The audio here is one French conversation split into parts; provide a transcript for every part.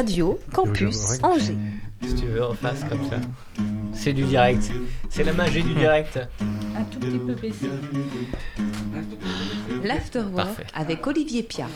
Radio Campus Angers. Si tu veux, en face comme ça? C'est du direct. C'est la magie du direct. Un tout petit peu baissé. L'Afterwork avec Olivier Pia.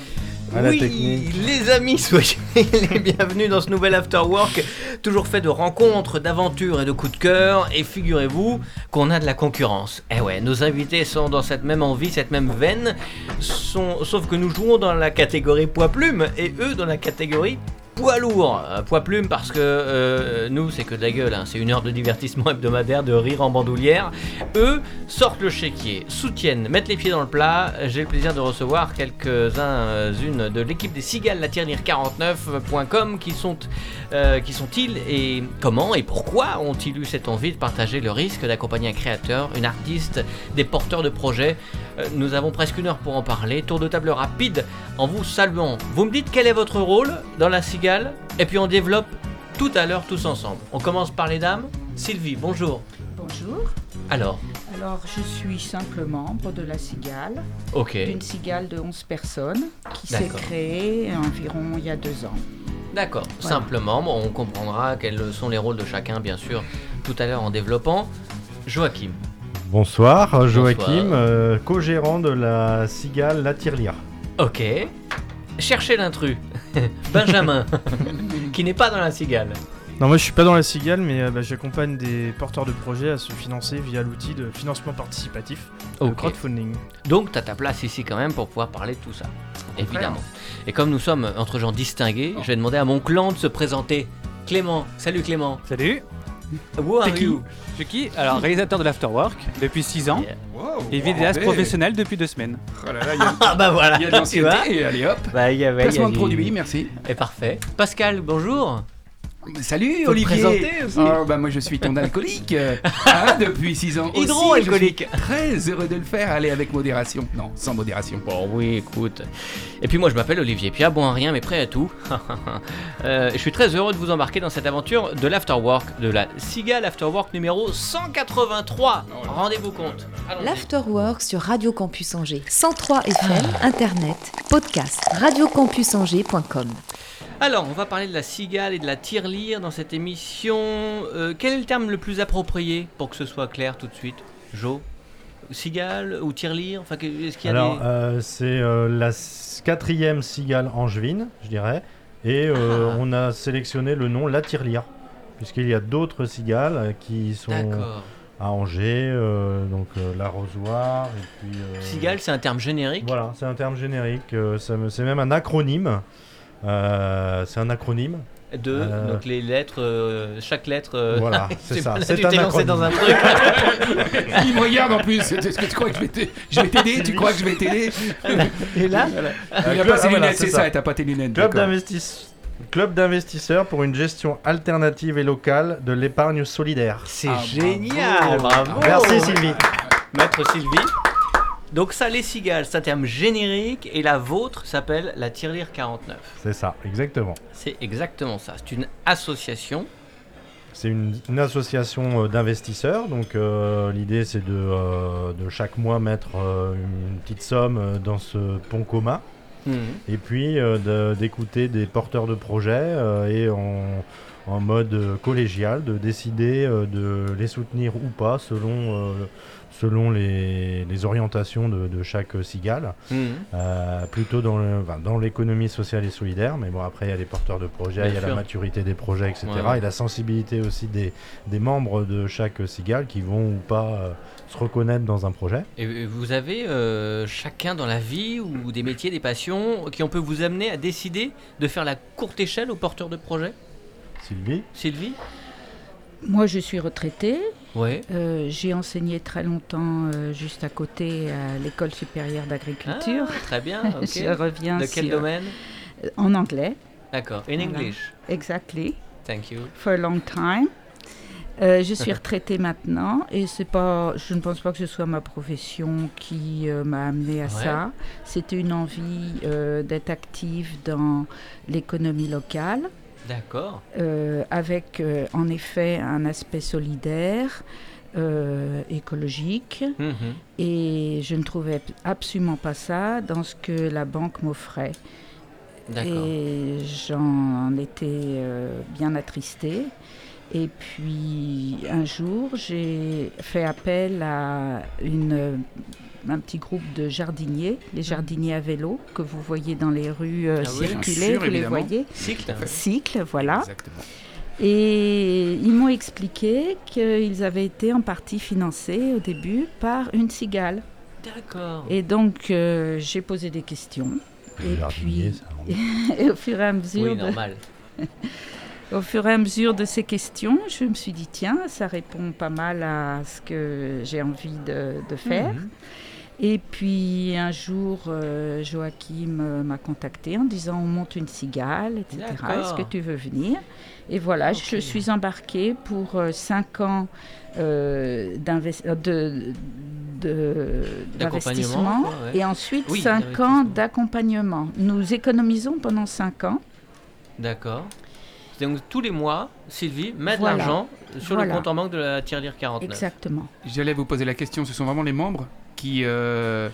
Oui, technique. les amis, soyez les bienvenus dans ce nouvel After Work, toujours fait de rencontres, d'aventures et de coups de cœur. Et figurez-vous qu'on a de la concurrence. Eh ouais, nos invités sont dans cette même envie, cette même veine, sont- sauf que nous jouons dans la catégorie poids plume et eux dans la catégorie poids lourd. Euh, poids plume parce que euh, nous, c'est que de la gueule, hein. c'est une heure de divertissement hebdomadaire, de rire en bandoulière. Eux sortent le chéquier, soutiennent, mettent les pieds dans le plat. J'ai le plaisir de recevoir quelques-unes de l'équipe des Cigales, la tirelire 49.com qui sont euh, qui sont-ils et comment et pourquoi ont-ils eu cette envie de partager le risque d'accompagner un créateur, une artiste, des porteurs de projets? Nous avons presque une heure pour en parler. Tour de table rapide en vous saluant. Vous me dites quel est votre rôle dans la Cigale et puis on développe tout à l'heure tous ensemble. On commence par les dames. Sylvie, bonjour. Bonjour. Alors, Alors, je suis simple membre de la Cigale, ok. d'une Cigale de 11 personnes qui s'est créée environ il y a deux ans. D'accord, Voilà. simplement, bon, on comprendra quels sont les rôles de chacun, bien sûr, tout à l'heure en développant. Joachim. Bonsoir, Joachim, Bonsoir. euh, co-gérant de la Cigale La Tirelire. Ok. Cherchez l'intrus. Benjamin, qui n'est pas dans la cigale. Non, moi je suis pas dans la cigale, mais euh, bah, j'accompagne des porteurs de projets à se financer via l'outil de financement participatif, le Ok. crowdfunding. Donc, tu as ta place ici quand même pour pouvoir parler de tout ça. Évidemment. Et comme nous sommes entre gens distingués, je vais demander à mon clan de se présenter. Clément. Salut Clément. Salut, Who are you? Je suis qui? Alors, réalisateur de l'Afterwork depuis 6 ans Yeah. et vidéaste professionnel depuis 2 semaines. Oh là là, il y a, Ah bah voilà, il y a de tu vois. l'ancienneté, et allez hop. Bah, il y avait. il y Placement a de du- produit, merci. Et parfait. Pascal, bonjour. Salut Faut Olivier. présenter aussi. Oh, bah moi je suis ton alcoolique hein, depuis 6 ans. aussi, Hydro-alcoolique. Très heureux de le faire. Allez avec modération. Non, sans modération. Bon, oui, écoute. Et puis moi, je m'appelle Olivier Pia, bon à rien, mais prêt à tout. Euh, je suis très heureux de vous embarquer dans cette aventure de l'Afterwork, de la Cigale Afterwork numéro 183. Rendez-vous compte. L'Afterwork sur Radio Campus Angers. 103 FM, Internet, podcast, radiocampusangers.com. Alors, on va parler de la Cigale et de la tirelire dans cette émission. Euh, quel est le terme le plus approprié pour que ce soit clair tout de suite Jo? Cigale ou tirelire? Enfin, est-ce qu'il y a Alors, des... euh, c'est euh, la quatrième Cigale angevine, je dirais. Et Ah. on a sélectionné le nom La Tirelire. Puisqu'il y a d'autres cigales qui sont à Angers, euh, donc euh, l'arrosoir, et puis... euh, Cigale, c'est un terme générique? Voilà, c'est un terme générique, c'est même un acronyme. Euh, c'est un acronyme. De, Euh. donc les lettres, euh, chaque lettre. euh, Voilà, c'est ça. C'est tu un t'es lancé acronyme. dans un truc. Il me regarde en plus. Est-ce que tu crois que je vais t'aider Tu crois que je vais t'aider? Et là, Il a pas ses ah, voilà, lunettes, c'est ça. ça. Et t'as pas tes lunettes. Club d'investisseurs pour une gestion alternative et locale de l'épargne solidaire. c'est Ah, génial, bravo. Merci Sylvie. Maître Sylvie. Donc ça, les cigales, c'est un terme générique et la vôtre s'appelle la Tirelire 49. C'est ça, exactement. C'est exactement ça. C'est une association. C'est une, une association euh, d'investisseurs. Donc euh, l'idée c'est de, euh, de chaque mois mettre euh, une petite somme dans ce pont commun. Et puis de- d'écouter des porteurs de projets et en, en mode collégial de décider de les soutenir ou pas selon, selon les, les orientations de, de chaque cigale. Mhm. Euh, plutôt dans le- enfin, dans l'économie sociale et solidaire, mais bon après il y a les porteurs de projets, Bien il y a sûr. la maturité des projets, etc. Ouais, ouais. Et la sensibilité aussi des, des membres de chaque cigale qui vont ou pas euh, se reconnaître dans un projet. Et vous avez euh, chacun dans la vie ou des métiers, des passions qui on peut vous amener à décider de faire la courte échelle aux porteurs de projets? Sylvie? Sylvie? Moi, je suis retraitée. Ouais. Euh, J'ai enseigné très longtemps euh, juste à côté à l'école supérieure d'agriculture. Ah, très bien. Je reviens De quel sur- domaine en anglais. D'accord. In Voilà. English. Exactly. Thank you. For a long time. Euh, je suis retraitée maintenant et c'est pas, je ne pense pas que ce soit ma profession qui euh, m'a amenée à Ouais. ça. C'était une envie euh, d'être active dans l'économie locale. D'accord. euh, avec euh, en effet un aspect solidaire, euh, écologique, Mhm. et je ne trouvais absolument pas ça dans ce que la banque m'offrait. D'accord. Et j'en étais euh, bien attristée. Et puis un jour, j'ai fait appel à une, un petit groupe de jardiniers, les jardiniers à vélo, que vous voyez dans les rues euh, Ah oui, circuler, sûr, vous les voyez. Cycle. Cycle, voilà. Exactement. Et ils m'ont expliqué qu'ils avaient été en partie financés au début par une cigale. D'accord. Et donc euh, j'ai posé des questions. Et puis, ça, on- et au fur et à mesure, Oui, de, normal. au fur et à mesure de ces questions, je me suis dit tiens, ça répond pas mal à ce que j'ai envie de, de faire. Mhm. Et puis un jour, euh, Joachim euh, m'a contacté en disant on monte une cigale, etc. Est-ce que tu veux venir? Et voilà, je Ok. suis embarquée pour euh, cinq ans euh, d'invest- de- de- D'accompagnement, d'investissement ouais. et ensuite Oui, cinq d'investissement. ans d'accompagnement. Nous économisons pendant cinq ans. D'accord. Donc tous les mois, Sylvie met de Voilà. l'argent sur Voilà. le compte en banque de la tirelire 49. Exactement. J'allais vous poser la question, ce sont vraiment les membres? Qui, euh,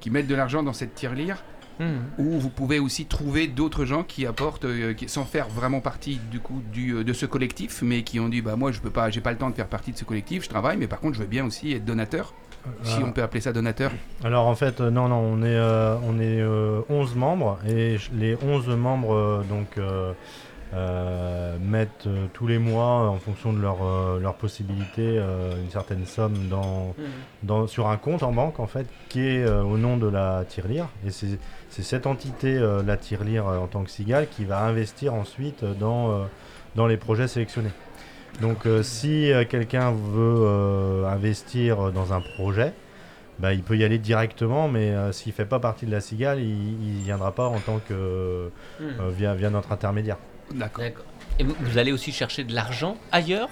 qui mettent de l'argent dans cette tirelire Mhm. ou vous pouvez aussi trouver d'autres gens qui apportent, euh, qui, sans faire vraiment partie du coup du, euh, de ce collectif, mais qui ont dit bah moi je peux pas, j'ai pas le temps de faire partie de ce collectif, je travaille, mais par contre je veux bien aussi être donateur, si on peut appeler ça donateur. Alors en fait, non, non, on est, on est euh, 11 membres et les 11 membres donc, mettent euh, tous les mois, en fonction de leur, euh, leur possibilité, euh, une certaine somme dans, Mhm. dans, sur un compte en banque en fait qui est euh, au nom de la tirelire. Et c'est cette entité, euh, la tirelire euh, en tant que cigale, qui va investir ensuite euh, dans, euh, dans les projets sélectionnés. Donc euh, si euh, quelqu'un veut euh, investir dans un projet, bah, il peut y aller directement, mais euh, s'il fait pas partie de la cigale, il, il viendra pas en tant que euh, via, via notre intermédiaire. D'accord. D'accord. Et vous, vous allez aussi chercher de l'argent ailleurs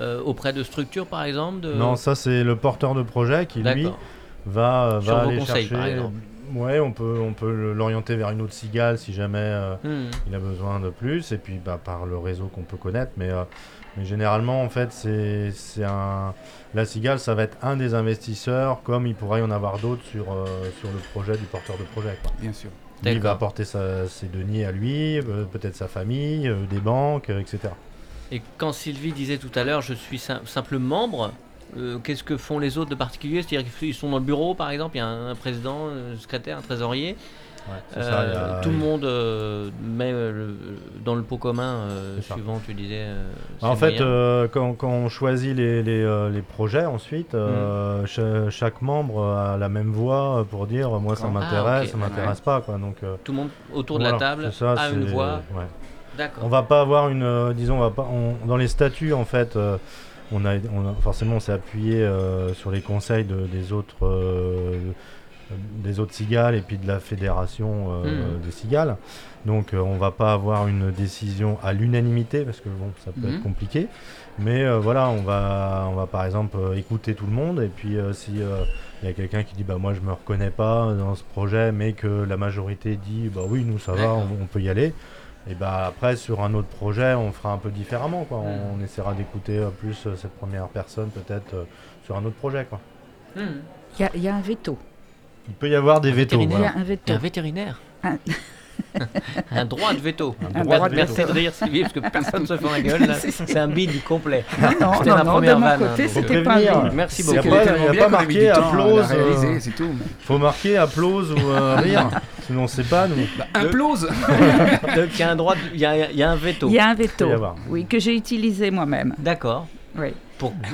euh, auprès de structures par exemple de... Non, ça c'est le porteur de projet qui lui va, euh, Sur va vos aller conseils, chercher. par exemple. Ouais, on peut, on peut l'orienter vers une autre cigale si jamais euh, Mhm. il a besoin de plus, et puis bah, par le réseau qu'on peut connaître. Mais, euh, mais généralement, en fait, c'est c'est un. La cigale, ça va être un des investisseurs, comme il pourrait y en avoir d'autres sur, euh, sur le projet du porteur de projet. quoi. Bien sûr. Il va apporter sa- ses deniers à lui, euh, peut-être sa famille, euh, des banques, euh, etc. Et quand Sylvie disait tout à l'heure, je suis sim- simple membre, euh, qu'est-ce que font les autres de particulier? C'est-à-dire qu'ils sont dans le bureau, par exemple, il y a un, un président, un secrétaire, un trésorier. Euh, ça, a- tout le monde euh, met euh, le- dans le pot commun, euh, ça. suivant, tu disais. en fait, quand, quand on choisit les, les, les projets ensuite, cha- chaque membre a la même voix pour dire moi ça Ah, m'intéresse, ok, ça m'intéresse pas. Quoi. Donc, tout le monde autour de la table ça, a une voix. ouais. D'accord. On va pas avoir une, disons, on va pas, on- dans les statuts en fait, on a, on a- forcément on s'est appuyé euh, sur les conseils de- des autres, euh, des autres cigales et puis de la fédération euh, Mhm. des cigales. Donc euh, on va pas avoir une décision à l'unanimité parce que bon, ça peut Mhm. être compliqué. Mais euh, voilà, on va, on va par exemple euh, écouter tout le monde et puis euh, si euh, il y a quelqu'un qui dit bah moi je me reconnais pas dans ce projet, mais que la majorité dit bah oui nous ça va, on, on peut y aller. Et bah après sur un autre projet on fera un peu différemment quoi. Mhm. On, on essaiera d'écouter euh, plus cette première personne peut-être euh, sur un autre projet quoi. Hmm. Il y a- il y, a un veto. Il peut y avoir des vétos. Il voilà. un Il vétérinaire. Un- un droit de veto. Un droit de Merci veto. de rire, Sylvie, parce que personne ne se fait la gueule. C'est un bide complet. Non, non, la non, première de mon côté, c'était pas un. Merci beaucoup. il y a pas marqué applause, euh, c'est tout. Faut marquer applause ou euh, rire, sinon on sait pas nous. Bah, Donc il y a un droit, il y a, il un veto. Il y a un Il veto, oui, que j'ai utilisé moi-même. D'accord. Oui.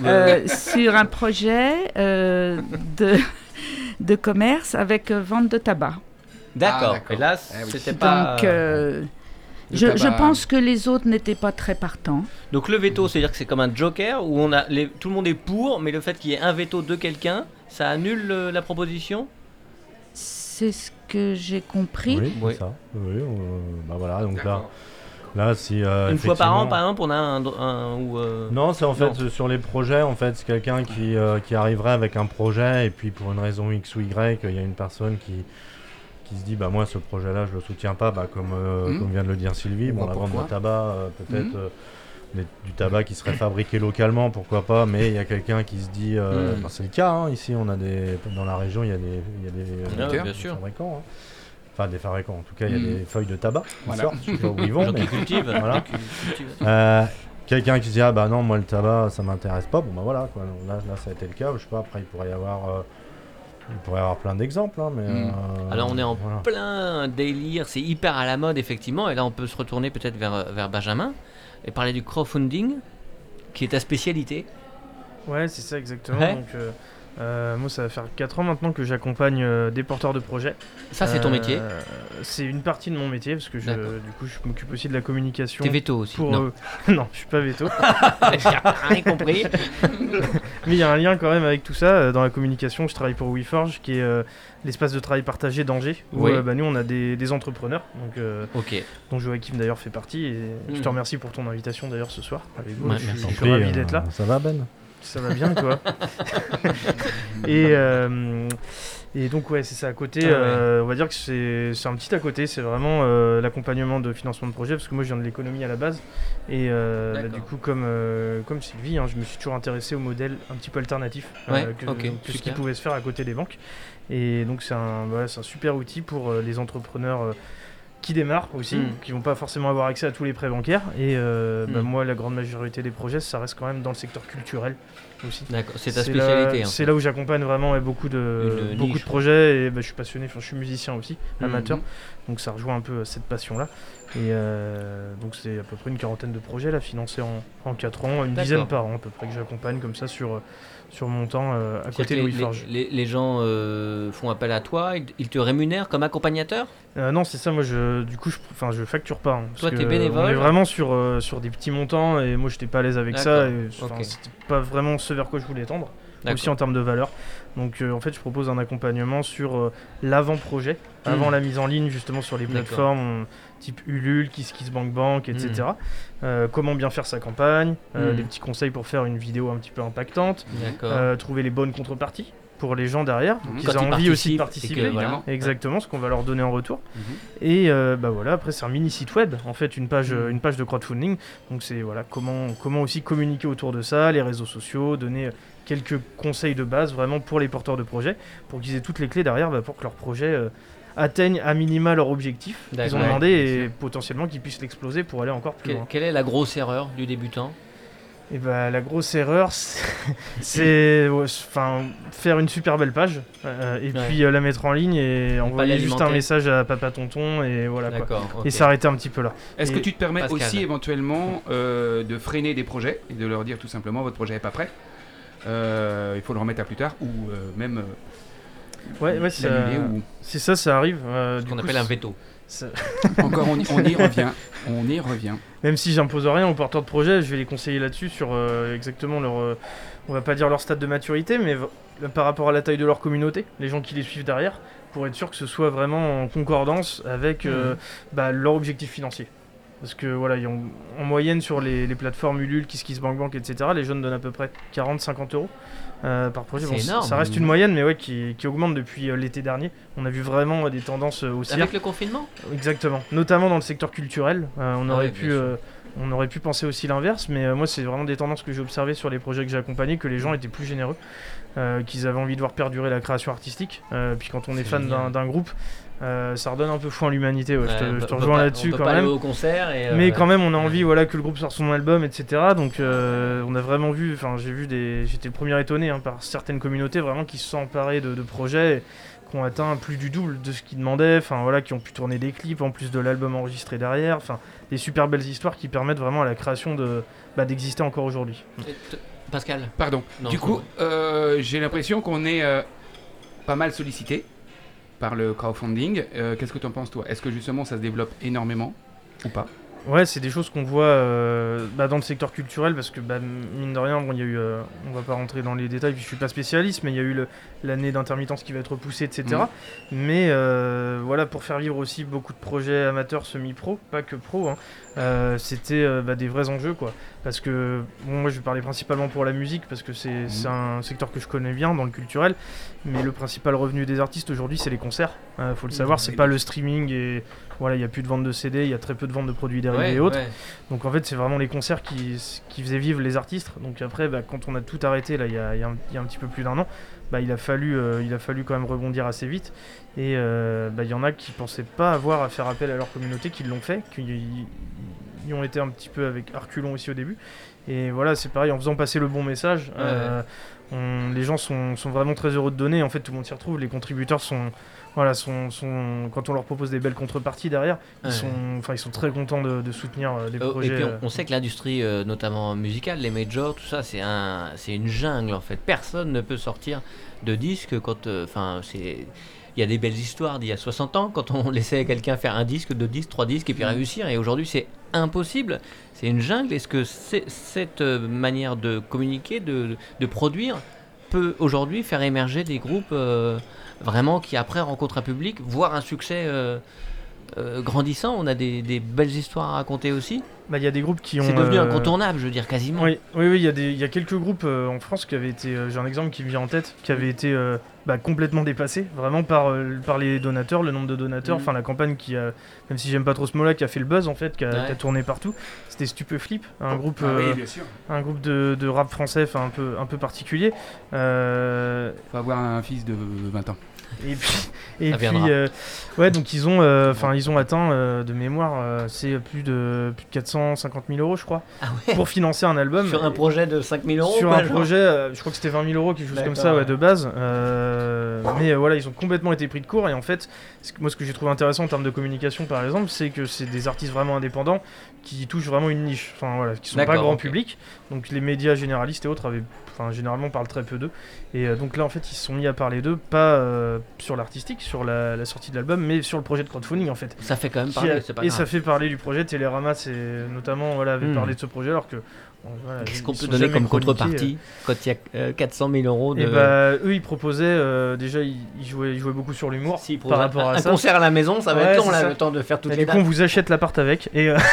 Euh, sur un projet de, de commerce avec euh, vente de tabac. D'accord. Ah. Et là, Eh oui. c'était pas. Donc, euh, Le je, pense que les autres n'étaient pas très partants. Donc le veto, c'est-à-dire que c'est comme un joker où on a les- tout le monde est pour, mais le fait qu'il y ait un veto de quelqu'un, ça annule euh, la proposition? C'est ce que j'ai compris. Oui, Oui. c'est ça. Oui, euh, bah voilà, donc là. Là si euh, Une fois par an, par exemple, on a un, un- ou. euh, Non, c'est en fait Non. sur les projets, en fait, c'est quelqu'un qui, euh, qui arriverait avec un projet et puis pour une raison X ou Y, il y a une personne qui, qui se dit bah moi ce projet-là je le soutiens pas, bah, comme, euh, Mhm. comme vient de le dire Sylvie, bon Bah, la vente pourquoi de tabac euh, peut-être des- du tabac qui serait fabriqué localement, pourquoi pas, mais il y a quelqu'un qui se dit, euh, enfin, c'est le cas, hein, ici on a des dans la région il y a des, il y a des, Ah euh, bien sûr. fabricants. hein. Enfin, des fabricants. En tout cas, il y a Mm. des feuilles de tabac qui Voilà. sortent. Je sais pas où ils vont. mais-. Voilà. Euh, Quelqu'un qui se dit ah bah non moi le tabac ça m'intéresse pas bon bah voilà quoi là, là ça a été le cas je sais pas après il pourrait y avoir euh, il pourrait y avoir plein d'exemples hein, mais Mm. euh, Alors on est en voilà. plein délire, c'est hyper à la mode effectivement, et là on peut se retourner peut-être vers, vers Benjamin et parler du crowdfunding, qui est ta spécialité. Ouais, c'est ça exactement. Ouais. Donc, euh, euh, moi, ça va faire 4 ans maintenant que j'accompagne euh, des porteurs de projets. Ça c'est ton Euh, métier. C'est une partie de mon métier parce que je, du coup, je m'occupe aussi de la communication. T'es veto aussi. Pour, non, euh, non, je suis pas veto. j'ai rien compris. Mais il y a un lien quand même avec tout ça. Dans la communication, je travaille pour WeForge, qui est euh, l'espace de travail partagé d'Angers, où Oui. euh, bah, nous on a des, des entrepreneurs, donc, euh, Ok. dont Joachim d'ailleurs fait partie. Et je te remercie pour ton invitation d'ailleurs ce soir avec vous. Ouais, je, merci. suis- je suis ravi d'être là. ça va Ben? Ça va bien, toi et, euh, et donc, ouais, c'est ça à côté. Ah ouais. euh, on va dire que c'est c'est un petit à côté. C'est vraiment euh, l'accompagnement de financement de projet parce que moi, je viens de l'économie à la base. Et bah, du coup, comme, comme Sylvie, hein, je me suis toujours intéressé au modèle un petit peu alternatif Ouais, que, ce qui pouvait se faire à côté des banques. Et donc, c'est un, voilà, c'est un super outil pour les entrepreneurs. Qui démarrent aussi, Mm. qui vont pas forcément avoir accès à tous les prêts bancaires. Et euh, bah, Mm. moi, la grande majorité des projets, ça reste quand même dans le secteur culturel aussi. D'accord, c'est ta spécialité. en C'est là où j'accompagne vraiment beaucoup de, beaucoup niche, de projets et bah, je suis passionné, enfin, je suis musicien aussi, Mhm. amateur, donc ça rejoint un peu euh, cette passion-là. Et euh, donc c'est à peu près une quarantaine de projets là, financés en, en 4 ans, une dizaine par an à peu près que j'accompagne comme ça sur, sur mon temps euh, à côté de les, Louis Forge. les- les- les gens euh, font appel à toi, ils, ils te rémunèrent comme accompagnateur? Euh, non, c'est ça, moi je, du coup je, enfin, je facture pas. hein, Toi, t'es bénévole On est vraiment sur, sur des petits montants et moi j'étais pas à l'aise avec ça. Et, enfin, ok. C'était pas vraiment ce vers quoi je voulais tendre. Aussi en termes de valeur. Donc en fait, je propose un accompagnement sur l'avant-projet, avant Mhm. la mise en ligne justement sur les plateformes on- type Ulule, KissKissBankBank, etc. Mhm. Euh, comment bien faire sa campagne, euh, Mhm. des petits conseils pour faire une vidéo un petit peu impactante, euh, trouver les bonnes contreparties pour les gens derrière, Mhm. qu'ils Quand ils envie aussi de que, participer. voilà. Exactement, ce qu'on va leur donner en retour. Mhm. Et euh, bah voilà, après c'est un mini site web, en fait une page, Mm. une page de crowdfunding. Donc c'est voilà comment, comment aussi communiquer autour de ça, les réseaux sociaux, donner quelques conseils de base vraiment pour les porteurs de projets, pour qu'ils aient toutes les clés derrière bah, pour que leur projet euh, atteigne à minima leur objectif qu'ils ont demandé et potentiellement qu'ils puissent l'exploser pour aller encore plus Que- loin. quelle est la grosse erreur du débutant Et bah la grosse erreur, c'est- ouais, faire une super belle page euh, et Ouais. puis euh, la mettre en ligne et envoyer juste un message à papa tonton et voilà quoi. Et s'arrêter un petit peu là. Est-ce que tu te permets Pascal. aussi éventuellement euh, de freiner des projets et de leur dire tout simplement votre projet n'est pas prêt Euh, il faut le remettre à plus tard ou euh, même euh, Ouais, ouais, ça- l'annuler ou C'est ça, ça arrive. euh, Ce qu'on coup, appelle un veto. ça- encore on y, on y revient on y revient Même si j'impose rien aux porteurs de projet, je vais les conseiller là-dessus sur euh, exactement leur. euh, on va pas dire leur stade de maturité, mais v- par rapport à la taille de leur communauté, les gens qui les suivent derrière, pour être sûr que ce soit vraiment en concordance avec euh, bah, leur objectif financier. Parce que voilà, ils ont- en moyenne sur les, les plateformes Ulule, KissKissBankBank, etc., les jeunes donnent à peu près 40-50 euros euh, par projet. Énorme. Ça reste une moyenne, mais ouais, qui, qui augmente depuis euh, l'été dernier. On a vu vraiment euh, des tendances haussières. Avec le confinement? Exactement, notamment dans le secteur culturel. On, Ah aurait ouais, pu, on aurait pu penser aussi l'inverse, mais moi, c'est vraiment des tendances que j'ai observées sur les projets que j'ai accompagnés, que les gens étaient plus généreux, qu'ils avaient envie de voir perdurer la création artistique. Puis quand on est, fan d'un groupe, euh, ça redonne un peu foi en l'humanité. ouais, je te, Ouais, je on te peut rejoins là-dessus quand pas même. aller au concert et, Mais euh, quand même, on a envie voilà, que le groupe sorte son album, etc. Donc, euh, on a vraiment vu, enfin, j'ai vu des. J'étais le premier étonné hein, par certaines communautés vraiment qui se sont emparées de, de projets et qui ont atteint plus du double de ce qu'ils demandaient, enfin voilà, qui ont pu tourner des clips en plus de l'album enregistré derrière, enfin, des super belles histoires qui permettent vraiment à la création de bah, d'exister encore aujourd'hui. Pascal? pardon Non, du coup euh, j'ai l'impression qu'on est euh, pas mal sollicité par le crowdfunding. Euh, qu'est-ce que tu en penses toi? Est-ce que justement ça se développe énormément ou pas? Ouais, c'est des choses qu'on voit euh, bah, dans le secteur culturel parce que bah, mine de rien, bon, y a eu, euh, on va pas rentrer dans les détails, puis je suis pas spécialiste, mais il y a eu l'année d'intermittence qui va être repoussée, etc. Mhm. Mais euh, voilà, pour faire vivre aussi beaucoup de projets amateurs semi-pro, pas que pro, hein, c'était bah, des vrais enjeux quoi. Parce que bon, moi je vais parler principalement pour la musique parce que c'est c'est un secteur que je connais bien dans le culturel, mais le principal revenu des artistes aujourd'hui c'est les concerts. Euh, faut le savoir, c'est pas le streaming et voilà, il y a plus de vente de CD, il y a très peu de vente de produits dérivés Ouais, et autres. ouais. Donc en fait, c'est vraiment les concerts qui, qui faisaient vivre les artistes. Donc après, bah, quand on a tout arrêté, là, il y a, il y a un- il y a un petit peu plus d'un an, bah, il, a fallu, euh, il a fallu quand même rebondir assez vite. Et euh, bah, il y en a qui pensaient pas avoir à faire appel à leur communauté, qui l'ont fait, qui y ont été un petit peu avec Arculon aussi au début. Et voilà, c'est pareil, en faisant passer le bon message, euh, on- les gens sont, sont vraiment très heureux de donner. En fait, tout le monde s'y retrouve. Les contributeurs sont, voilà, sont, sont- quand on leur propose des belles contreparties derrière, ils, Ouais. sont, enfin, ils sont très contents de, de soutenir euh, des Euh, projets. et puis euh, on, on sait que l'industrie, euh, notamment musicale, les majors, tout ça, c'est un, c'est une jungle en fait. Personne ne peut sortir de disque quand, euh, enfin, c'est, il y a des belles histoires d'il y a 60 ans quand on laissait quelqu'un faire un disque, deux disques, trois disques et puis réussir. Et aujourd'hui, c'est impossible. C'est une jungle. Est-ce que c'est- cette manière de communiquer, de, de produire, peut aujourd'hui faire émerger des groupes euh, vraiment qui après rencontrent un public, voire un succès euh, grandissant On a des, des belles histoires à raconter aussi. bah, il y a des groupes qui ont. C'est devenu euh, incontournable, je veux dire, quasiment. Oui, oui, oui, il y, a des- il y a quelques groupes euh, en France qui avaient été, euh, j'ai un exemple qui me vient en tête, qui avaient été euh, bah, complètement dépassés, vraiment par, euh, par les donateurs, le nombre de donateurs, Mhm. enfin la campagne qui a, même si j'aime pas trop ce mot-là, qui a fait le buzz en fait, qui a, Ouais. qui a tourné partout. C'était Stupeflip, un groupe, Ah euh, oui, bien sûr. un groupe de, de rap français, enfin un peu, un peu particulier. Euh, Faut avoir un fils de 20 ans. Et puis, et Ça puis euh, ouais, donc ils ont, euh, enfin ils ont atteint euh, de mémoire, euh, c'est plus de plus de 450 000 euros, je crois, Ah ouais pour financer un album. Sur un Et- projet de 5000 euros sur quoi, un projet, euh, je crois que c'était 20 000 euros, quelque chose comme ça, ouais, de base. Euh, mais euh, voilà, ils ont complètement été pris de court. Et en fait, ce que- moi, ce que j'ai trouvé intéressant en termes de communication, par exemple, c'est que c'est des artistes vraiment indépendants qui touchent vraiment une niche. Enfin voilà, qui sont pas grand public. Donc les médias généralistes et autres avaient, enfin généralement parlent très peu d'eux. Et euh, donc là, en fait, ils se sont mis à parler d'eux, pas euh, sur l'artistique, sur la, la sortie de l'album, mais sur le projet de crowdfunding en fait. Ça fait quand même parler, a- pas et grave. ça fait parler du projet. Télérama, c'est notamment voilà, avait Hmm. parlé de ce projet alors que. Voilà, Qu'est-ce qu'on peut donner comme chroniqués, euh. contrepartie quand il y a euh, 400 000 euros de. Et bah, eux, ils proposaient, euh, déjà, ils, ils jouaient, ils jouaient beaucoup sur l'humour Si, par un- rapport à un ça. concert à la maison, ça va Ouais, être long là, le temps de faire toutes Et les du coup, on vous achète l'appart avec. Et, euh,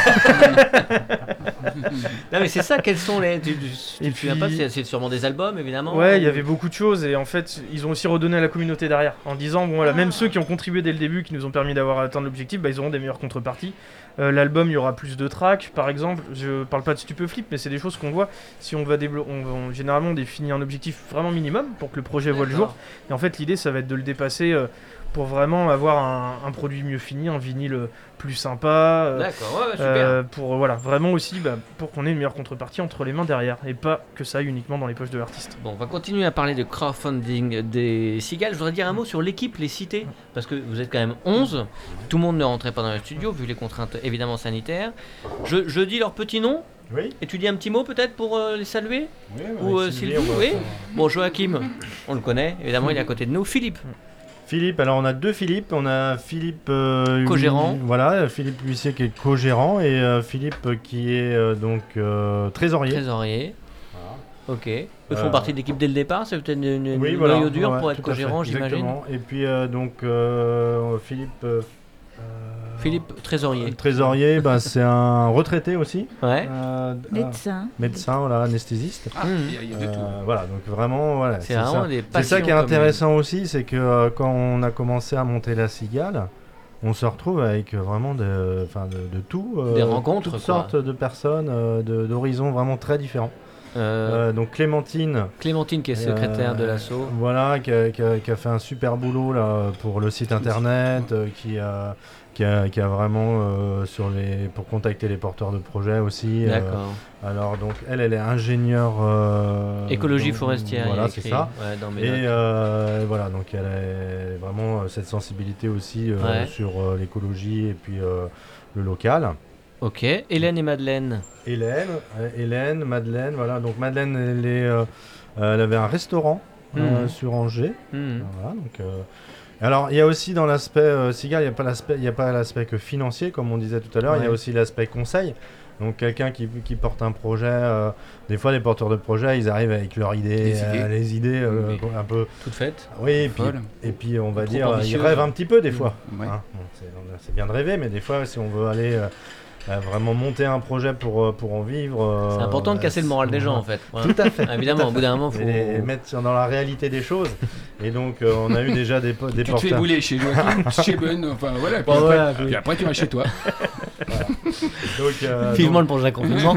Non mais c'est ça, quels sont les. Tu, tu, tu Et souviens puis- pas, c'est sûrement des albums évidemment. ouais, il y avait beaucoup de choses. Et en fait, ils ont aussi redonné à la communauté derrière. En disant, bon, voilà, même ceux qui ont contribué dès le début, qui nous ont permis d'avoir atteint l'objectif, bah, ils auront des meilleures contreparties. Euh, L'album, il y aura plus de tracks, par exemple. Je parle pas de stupeflip, mais c'est des choses qu'on voit. Si on va on, on- généralement, on définit un objectif vraiment minimum pour que le projet voit le jour. Et en fait, l'idée, ça va être de le dépasser euh, pour vraiment avoir un, un produit mieux fini, un vinyle plus sympa. euh, D'accord, ouais, super. euh, pour voilà, vraiment aussi bah, pour qu'on ait une meilleure contrepartie entre les mains derrière et pas que ça aille uniquement dans les poches de l'artiste. Bon, on va continuer à parler de crowdfunding des cigales. Je voudrais dire un mot sur l'équipe, les cités, parce que vous êtes quand même 11. Tout le monde ne rentrait pas dans le studio, vu les contraintes évidemment sanitaires. Je, je dis leur petit nom, Oui, et tu dis un petit mot peut-être pour euh, les saluer oui, Ou euh, Sylvie, Sylvie, on va oui. Bon, Joachim, on le connaît, évidemment, il est à côté de nous. Philippe, Philippe, alors on a deux Philippe, on a Philippe euh, Co-gérant. Voilà, Philippe Huissier qui est co-gérant et euh, Philippe qui est euh, donc euh, trésorier. trésorier. Ok. Ils font partie de l'équipe dès le départ, c'est peut-être une, une Oui, une voilà. noyau dur ouais, pour être co-gérant, j'imagine. Et puis donc euh, Philippe Philippe, trésorier. trésorier, ben, c'est un retraité aussi, Ouais. euh, euh, Médecin. médecin, voilà, anesthésiste. Ah, il y a- de tout. Euh, voilà, donc vraiment, voilà, C'est ça. C'est ça qui est intéressant aussi, c'est que euh, quand on a commencé à monter la cigale, on se retrouve avec euh, vraiment de, enfin, de, de tout, euh, Des rencontres, toutes quoi. sortes de personnes, euh, d'horizons vraiment très différents. Euh, Euh, donc Clémentine, Clémentine qui est secrétaire euh, de l'assaut. voilà, qui a, qui a- qui a fait un super boulot là pour le site internet, euh, qui a qui a, qui a vraiment euh, sur les pour contacter les porteurs de projets aussi. euh, D'accord. alors donc elle, elle est ingénieure euh, Écologie forestière. Voilà, c'est ça. Ouais, dans mes Et voilà, donc elle a vraiment cette sensibilité aussi Ouais. sur l'écologie et puis le local. Ok. Hélène et Madeleine. Hélène, Hélène, Madeleine, voilà. Donc Madeleine, elle, est, elle avait un restaurant Mhm. sur Angers. Hmm. Voilà, donc, Alors, il y a aussi dans l'aspect euh, cigare, il n'y a pas l'aspect, que financier, comme on disait tout à l'heure. Il y a aussi l'aspect conseil. Donc, quelqu'un qui, qui porte un projet, euh, des fois, les porteurs de projets, ils arrivent avec leurs idées, idées. euh, les idées euh, Oui. un peu. Toute faite. Oui, et puis, Folle. et puis on va dire, ils rêvent un petit peu des fois. Ouais. Hein, bon, c'est bien de rêver, mais des fois, si on veut aller euh, vraiment monter un projet pour, euh, pour en vivre. C'est euh, important de casser le moral des gens en voilà. fait. Ouais. Tout à fait. Évidemment, au bout d'un moment, faut. Et mettre dans la réalité des choses. Et donc, euh, on a eu déjà des, des Tu te fais bouler chez Joachim, chez Ben, enfin voilà. Puis, Bon, après, voilà, puis après, tu vas chez toi. Donc, euh, Vivement donc- le projet confinement.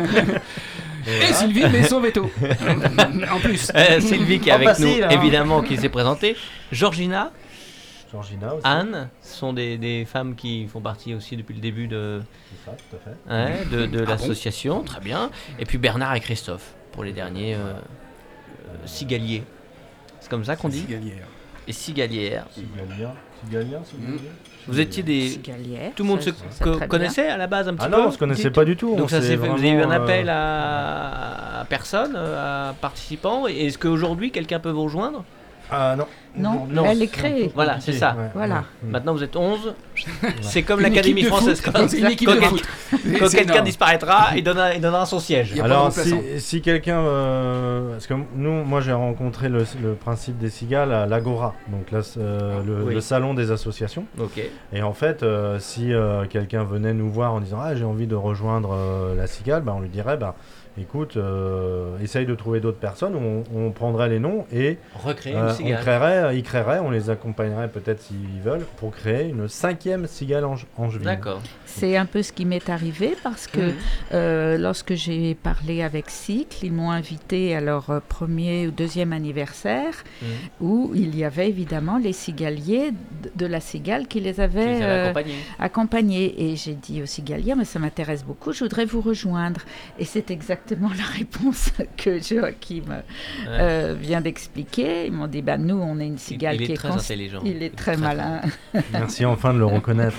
Et Sylvie met son veto. en plus. Euh, Sylvie qui est Oh, avec nous, hein. évidemment, qui s'est présentée. Georgina, Georgina aussi. Anne, sont des, des femmes qui font partie aussi depuis le début de, C'est ça, tout à fait. ouais, de, de Ah bon l'association, très bien. Et puis Bernard et Christophe, pour les derniers euh, euh, cigaliers. C'est comme ça qu'on dit Cigalière. Et. Sigalien, Sigalien Vous étiez des... Cigalière, Tout le monde ça, se co- bien. connaissait à la base un petit Ah peu non, on se connaissait pas du tout. Donc on ça s'est vous avez eu un vraiment, appel euh, à, à personne, euh, à participants. Et Est-ce qu'aujourd'hui quelqu'un peut vous rejoindre? Ah non. Non, Aujourd'hui, Non, elle est créée. Voilà, c'est ça. ouais, Voilà. ouais. Maintenant vous êtes 11. C'est comme l'Académie française. Quand, C'est une équipe quand de quel- foot. quand C'est quelqu'un disparaîtra, il donnera, il donnera son siège. Alors, si, si quelqu'un. euh, parce que nous, moi, j'ai rencontré le, le principe des cigales à l'Agora, donc là, euh, le, Oui. le salon des associations. Ok. Et en fait, euh, si euh, quelqu'un venait nous voir en disant Ah, j'ai envie de rejoindre euh, la cigale, bah, on lui dirait bah, Écoute, euh, essaye de trouver d'autres personnes, on, on prendrait les noms et Recréer euh, on créerait, ils créeraient, on les accompagnerait peut-être s'ils veulent pour créer une cinquième cigale ange- angevine. D'accord. C'est un peu ce qui m'est arrivé parce que Mhm. euh, lorsque j'ai parlé avec Cycle, ils m'ont invité à leur premier ou deuxième anniversaire Mhm. où il y avait évidemment les cigaliers de- la cigale qui les avaient les euh, accompagnés. accompagnés. Et j'ai dit aux cigaliers, mais ça m'intéresse beaucoup, je voudrais vous rejoindre. Et c'est exactement la réponse que Joachim euh, vient d'expliquer. Ils m'ont dit, bah, nous, on est une cigale il qui est est très cons- intelligent. Il est très malin. Merci enfin de le reconnaître.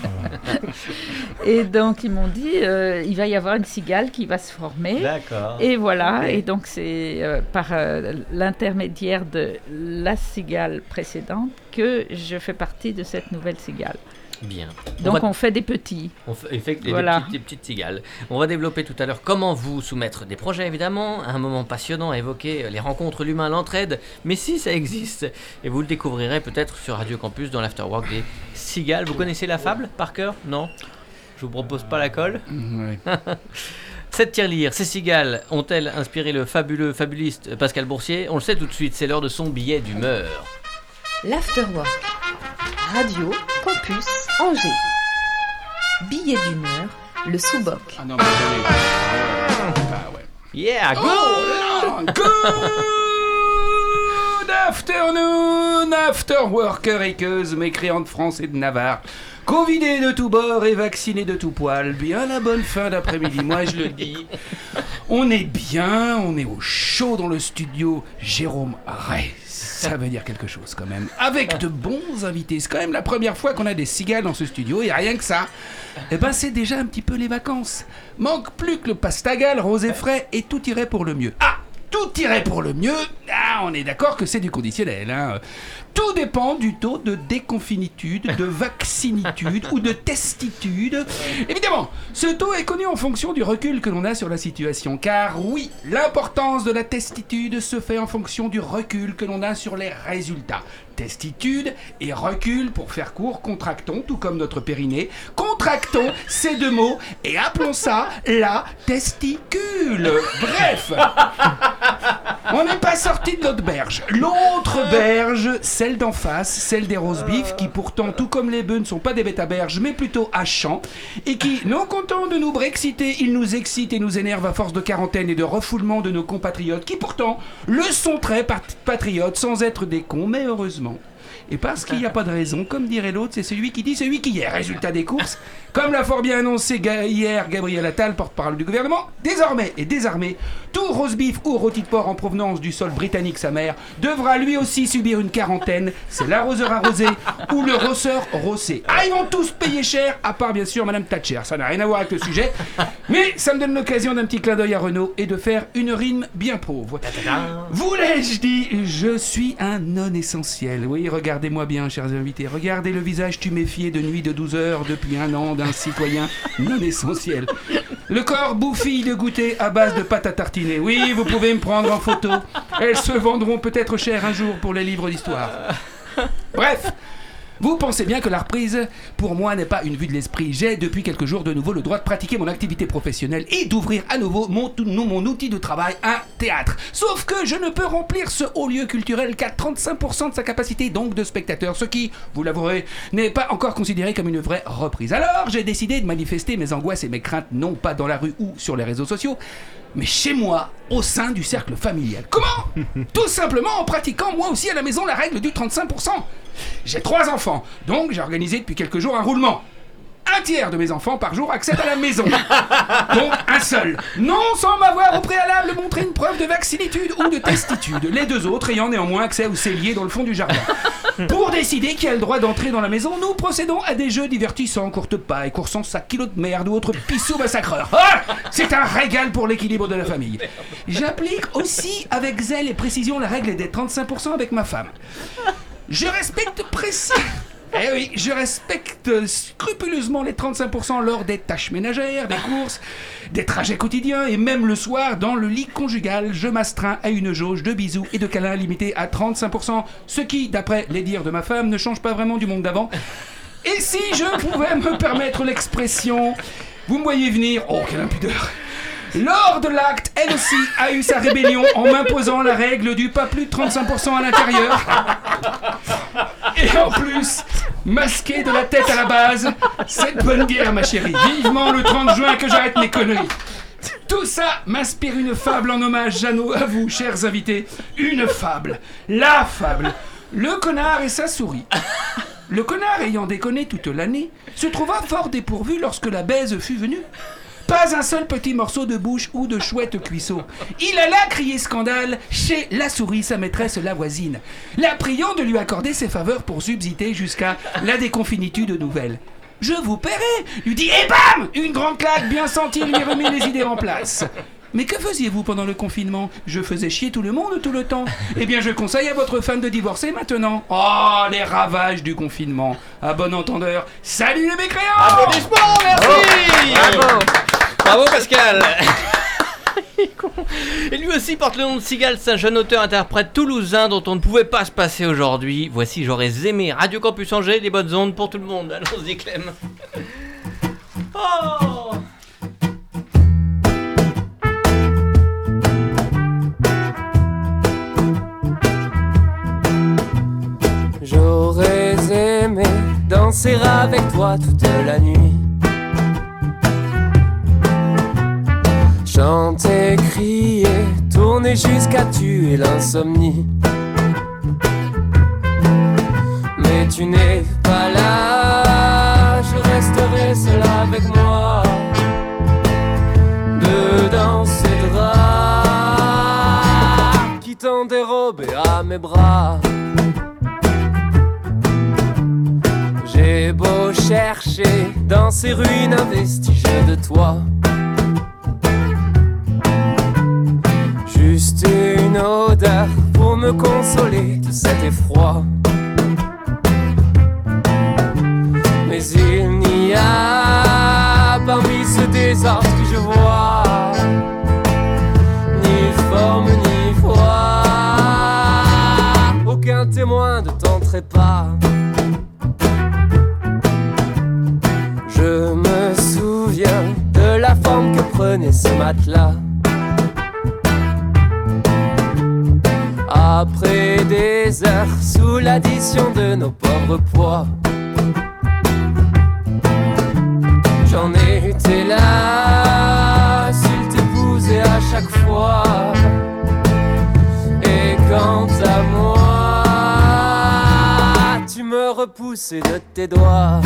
Et donc, ils m'ont dit, euh, il va y avoir une cigale qui va se former. D'accord. Et voilà, et donc c'est euh, par euh, l'intermédiaire de la cigale précédente que je fais partie de cette nouvelle cigale. Bien. Donc on, va, on fait des petits. on fait, fait des, Voilà. petites, des petites cigales. On va développer tout à l'heure comment vous soumettre des projets, évidemment. Un moment passionnant à évoquer euh, les rencontres, l'humain, l'entraide. Mais si ça existe, et vous le découvrirez peut-être sur Radio Campus dans l'Afterwork des cigales. Vous connaissez la fable par cœur? Non? Je vous propose pas la colle. Cette tirelire, ces cigales ont-elles inspiré le fabuleux fabuliste Pascal Boursier? On le sait tout de suite, c'est l'heure de son billet d'humeur. L'Afterwork. Radio Campus Angers. Billet d'humeur, le sous-boc. Ah non, mais attendez. Ah ouais. Yeah, go Oh là Good afternoon, after worker équeuse, mécréante de France et de Navarre. Covidé de tous bords et vacciné de tout poil. Bien la bonne fin d'après-midi, moi je le dis. On est bien, on est au chaud dans le studio Jérôme Rey. Ça veut dire quelque chose quand même. Avec de bons invités. C'est quand même la première fois qu'on a des cigales dans ce studio et rien que ça. Eh ben c'est déjà un petit peu les vacances. Manque plus que le pastagal rosé frais et tout irait pour le mieux. Ah tout irait pour le mieux. Ah, on est d'accord que c'est du conditionnel. Hein. Tout dépend du taux de déconfinitude, de vaccinitude ou de testitude. Évidemment, ce taux est connu en fonction du recul que l'on a sur la situation. Car oui, l'importance de la testitude se fait en fonction du recul que l'on a sur les résultats. Testitude et recul, pour faire court, contractons, tout comme notre périnée. Contractons ces deux mots et appelons ça la testicule. Bref, on n'est pas sorti de notre berge. L'autre berge, celle d'en face, celle des rose beef, qui pourtant, tout comme les bœufs, ne sont pas des bêtes à berge, mais plutôt à champ, et qui, non content de nous brexiter, ils nous excitent et nous énervent à force de quarantaine et de refoulement de nos compatriotes, qui pourtant le sont très pat- patriotes, sans être des cons, mais heureusement. Et parce qu'il n'y a pas de raison, comme dirait l'autre, c'est celui qui dit celui qui est. Résultat des courses, comme l'a fort bien annoncé hier Gabriel Attal, porte-parole du gouvernement, désormais et désarmé, tout rose beef ou rôti de porc en provenance du sol britannique sa mère devra lui aussi subir une quarantaine. C'est l'arroseur arrosé ou le rosseur rossé. Ah, ils vont tous payer cher, à part bien sûr Madame Thatcher. Ça n'a rien à voir avec le sujet, mais ça me donne l'occasion d'un petit clin d'œil à Renault et de faire une rime bien pauvre. Vous l'ai-je dit, je suis un non essentiel. Oui, regardez-moi bien, chers invités. Regardez le visage tuméfié de nuit de 12 heures depuis un an d'un citoyen non essentiel. Le corps bouffi de goûter à base de pâte à tartiner. Oui, vous pouvez me prendre en photo. Elles se vendront peut-être cher un jour pour les livres d'histoire. Bref. Vous pensez bien que la reprise, pour moi, n'est pas une vue de l'esprit. J'ai depuis quelques jours de nouveau le droit de pratiquer mon activité professionnelle et d'ouvrir à nouveau mon, outil de travail, un théâtre. Sauf que je ne peux remplir ce haut lieu culturel qu'à 35% de sa capacité donc de spectateurs, ce qui, vous l'avouerez, n'est pas encore considéré comme une vraie reprise. Alors, j'ai décidé de manifester mes angoisses et mes craintes non pas dans la rue ou sur les réseaux sociaux, mais chez moi, au sein du cercle familial. Comment? Tout simplement en pratiquant moi aussi à la maison la règle du 35%. J'ai trois enfants, donc j'ai organisé depuis quelques jours un roulement un tiers de mes enfants par jour accèdent à la maison. Donc un seul. Non sans m'avoir au préalable montré une preuve de vaccinitude ou de testitude. Les deux autres ayant néanmoins accès au cellier dans le fond du jardin. Pour décider qui a le droit d'entrer dans la maison, nous procédons à des jeux divertissants, courte paille, coursant sac kilo de merde ou autre pisseau massacreur. Ah C'est un régal pour l'équilibre de la famille. J'applique aussi avec zèle et précision la règle des 35% avec ma femme. Je respecte précis. Eh oui, je respecte scrupuleusement les 35% lors des tâches ménagères, des courses, des trajets quotidiens et même le soir dans le lit conjugal, je m'astreins à une jauge de bisous et de câlins limitée à 35%, ce qui, d'après les dires de ma femme, ne change pas vraiment du monde d'avant. Et si je pouvais me permettre l'expression, vous me voyez venir, oh quelle impudeur lors de l'acte, elle aussi a eu sa rébellion en m'imposant la règle du pas plus de 35% à l'intérieur. Et en plus, masqué de la tête à la base, cette bonne guerre, ma chérie. Vivement le 30 juin que j'arrête mes conneries. Tout ça m'inspire une fable en hommage à, à vous, chers invités. Une fable. La fable. Le connard et sa souris. Le connard ayant déconné toute l'année, se trouva fort dépourvu lorsque la baise fut venue. Pas un seul petit morceau de bouche ou de chouette cuisseau. Il alla crier scandale chez la souris, sa maîtresse, la voisine, la priant de lui accorder ses faveurs pour subsister jusqu'à la déconfinitude nouvelle. Je vous paierai lui dit et bam Une grande claque bien sentie lui remet les idées en place. Mais que faisiez-vous pendant le confinement? Je faisais chier tout le monde tout le temps. Eh bien, je conseille à votre femme de divorcer maintenant. Oh, les ravages du confinement. À bon entendeur, salut les mécréants Applaudissements, merci Bravo Bravo Pascal Et lui aussi porte le nom de Sigal, c'est un jeune auteur-interprète toulousain dont on ne pouvait pas se passer aujourd'hui. Voici J'aurais aimé Radio Campus Angers, les bonnes ondes pour tout le monde. Allons-y Clem. Oh J'aurais aimé danser avec toi toute la nuit. Chanter, crier, tourner jusqu'à tuer l'insomnie. Mais tu n'es pas là, je resterai seul avec moi. Dedans ces draps qui t'ont dérobé à mes bras. J'ai beau chercher dans ces ruines un de toi. Juste une odeur pour me consoler de cet effroi. Mais il n'y a parmi ce désordre que je vois ni forme ni foi, aucun témoin de ton trépas. Je me souviens de la forme que prenait ce matelas. Des heures sous l'addition de nos pauvres poids, j'en étais là, s'il t'épousait à chaque fois. Et quant à moi, tu me repoussais de tes doigts.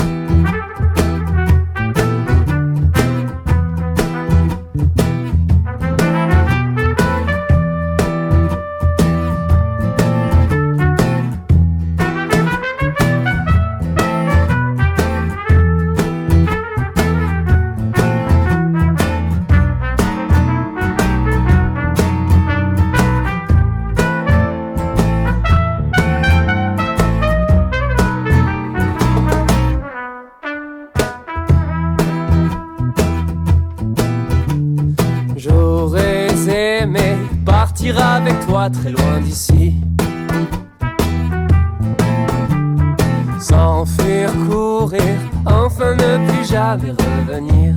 Revenir.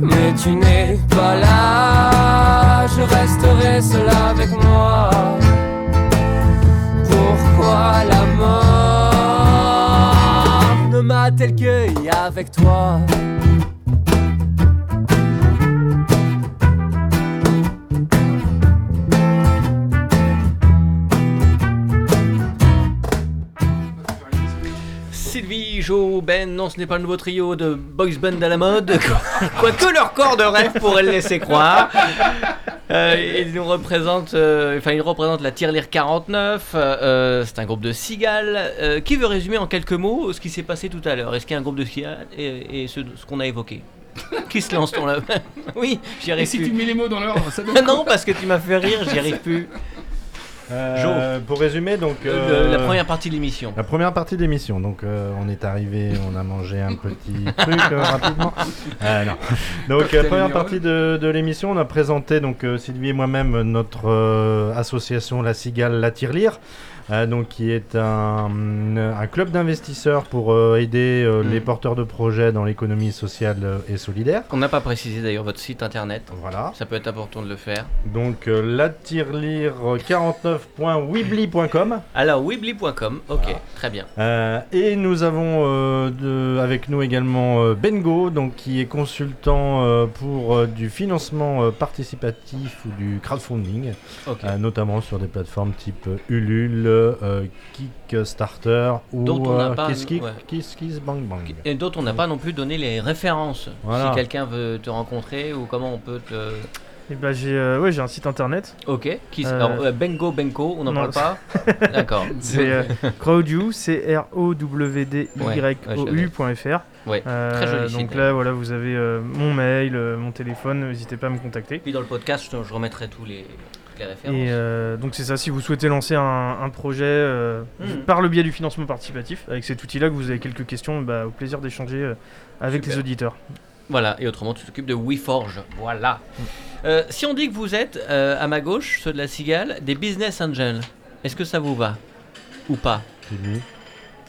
Mais tu n'es pas là, je resterai seul avec moi. Pourquoi la mort ne m'a-t-elle cueilli avec toi? Joe, Ben, non, ce n'est pas le nouveau trio de boys band à la mode. Quoique leur corps de rêve pourrait le laisser croire. Euh, ils nous représentent, euh, enfin, ils représentent la Tirelire 49. euh, c'est un groupe de cigales. Qui veut résumer en quelques mots ce qui s'est passé tout à l'heure? Est-ce qu'il y a un groupe de cigales et, et ce, ce qu'on a évoqué? Qui se lance ton là Oui, j'y Et arrive si plus. tu mets les mots dans l'ordre, ça donne non, parce que tu m'as fait rire, j'y arrive plus. Euh, pour résumer, donc. Le- euh, la première partie de l'émission. La première partie de l'émission, donc euh, on est arrivé, on a mangé un petit truc euh, rapidement. Euh, non. Donc la première partie de, de l'émission, on a présenté donc euh, Sylvie et moi-même notre euh, association La Cigale La Tirelire. Euh, donc qui est un, un club d'investisseurs pour euh, aider euh, Mm. les porteurs de projets dans l'économie sociale euh, et solidaire. On n'a pas précisé d'ailleurs votre site internet. Voilà. Ça peut être important de le faire. Donc euh, la tirelire 49.weebly.com. Alors, weebly.com, ok, Voilà. très bien. Euh, et nous avons euh, de- avec nous également euh, Bengo, donc qui est consultant euh, pour euh, du financement euh, participatif ou du crowdfunding, euh, notamment sur des plateformes type euh, Ulule, euh, Kickstarter ou Dont on n'a euh, pas- KissKiss ouais. Bang Bang. Et d'autres, on n'a pas non plus donné les références. Voilà. Si quelqu'un veut te rencontrer ou comment on peut te. Et bah j'ai euh, ouais, j'ai un site internet. Ok. Qui... Euh, Alors, euh, Bengo, Benko, on n'en parle pas D'accord. C'est euh, Crowdyou, c'est R O W D Y Ouais, O ouais, je U.fr. Ouais, Euh, très joli site, donc là voilà, vous avez euh, mon mail, euh, mon téléphone, n'hésitez pas à me contacter. Puis dans le podcast, je, je remettrai tous les, les références. Et euh, donc c'est ça, si vous souhaitez lancer un, un projet euh, Mhm. par le biais du financement participatif, avec cet outil-là que vous avez quelques questions, bah, au plaisir d'échanger euh, avec Super. les auditeurs. Voilà, et autrement, tu t'occupes de WeForge. Voilà. Euh, si on dit que vous êtes, euh, à ma gauche, ceux de la Cigale, des business angels, est-ce que ça vous va? Ou pas? Sylvie,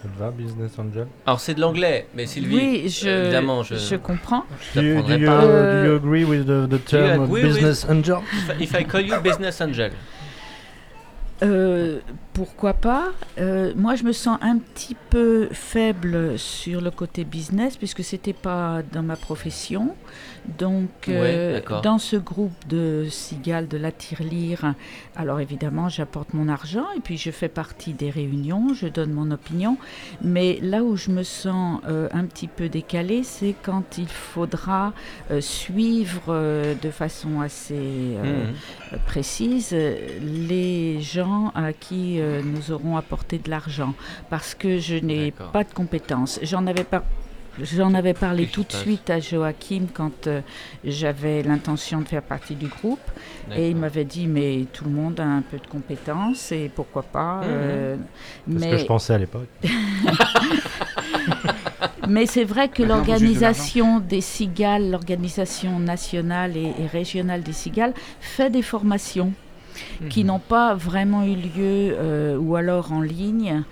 ça te va, Business Angel Alors, c'est de l'anglais, mais Sylvie, Oui, je, euh, évidemment, je. je comprends. je do you, do, you, pas. Euh, do you agree with the, the term with- Business Angel? If I- If I call you business angel. Euh, pourquoi pas? Euh, Moi, je me sens un petit peu faible sur le côté business puisque c'était pas dans ma profession. Donc, Ouais, euh, dans ce groupe de cigales de la tirelire, alors évidemment, j'apporte mon argent et puis je fais partie des réunions, je donne mon opinion. Mais là où je me sens euh, un petit peu décalée, c'est quand il faudra euh, suivre de façon assez Mhm. précise les gens à qui nous aurons apporté de l'argent parce que je n'ai pas de compétences. J'en avais pas. J'en avais parlé Qu'est-ce qui tout de suite à Joachim quand euh, j'avais l'intention de faire partie du groupe et il m'avait dit mais tout le monde a un peu de compétences et pourquoi pas. Mhm. euh, C'est ce que je pensais à l'époque. mais c'est vrai que l'organisation des cigales, l'organisation nationale et, et régionale des cigales, fait des formations qui Mhm. n'ont pas vraiment eu lieu euh, ou alors en ligne.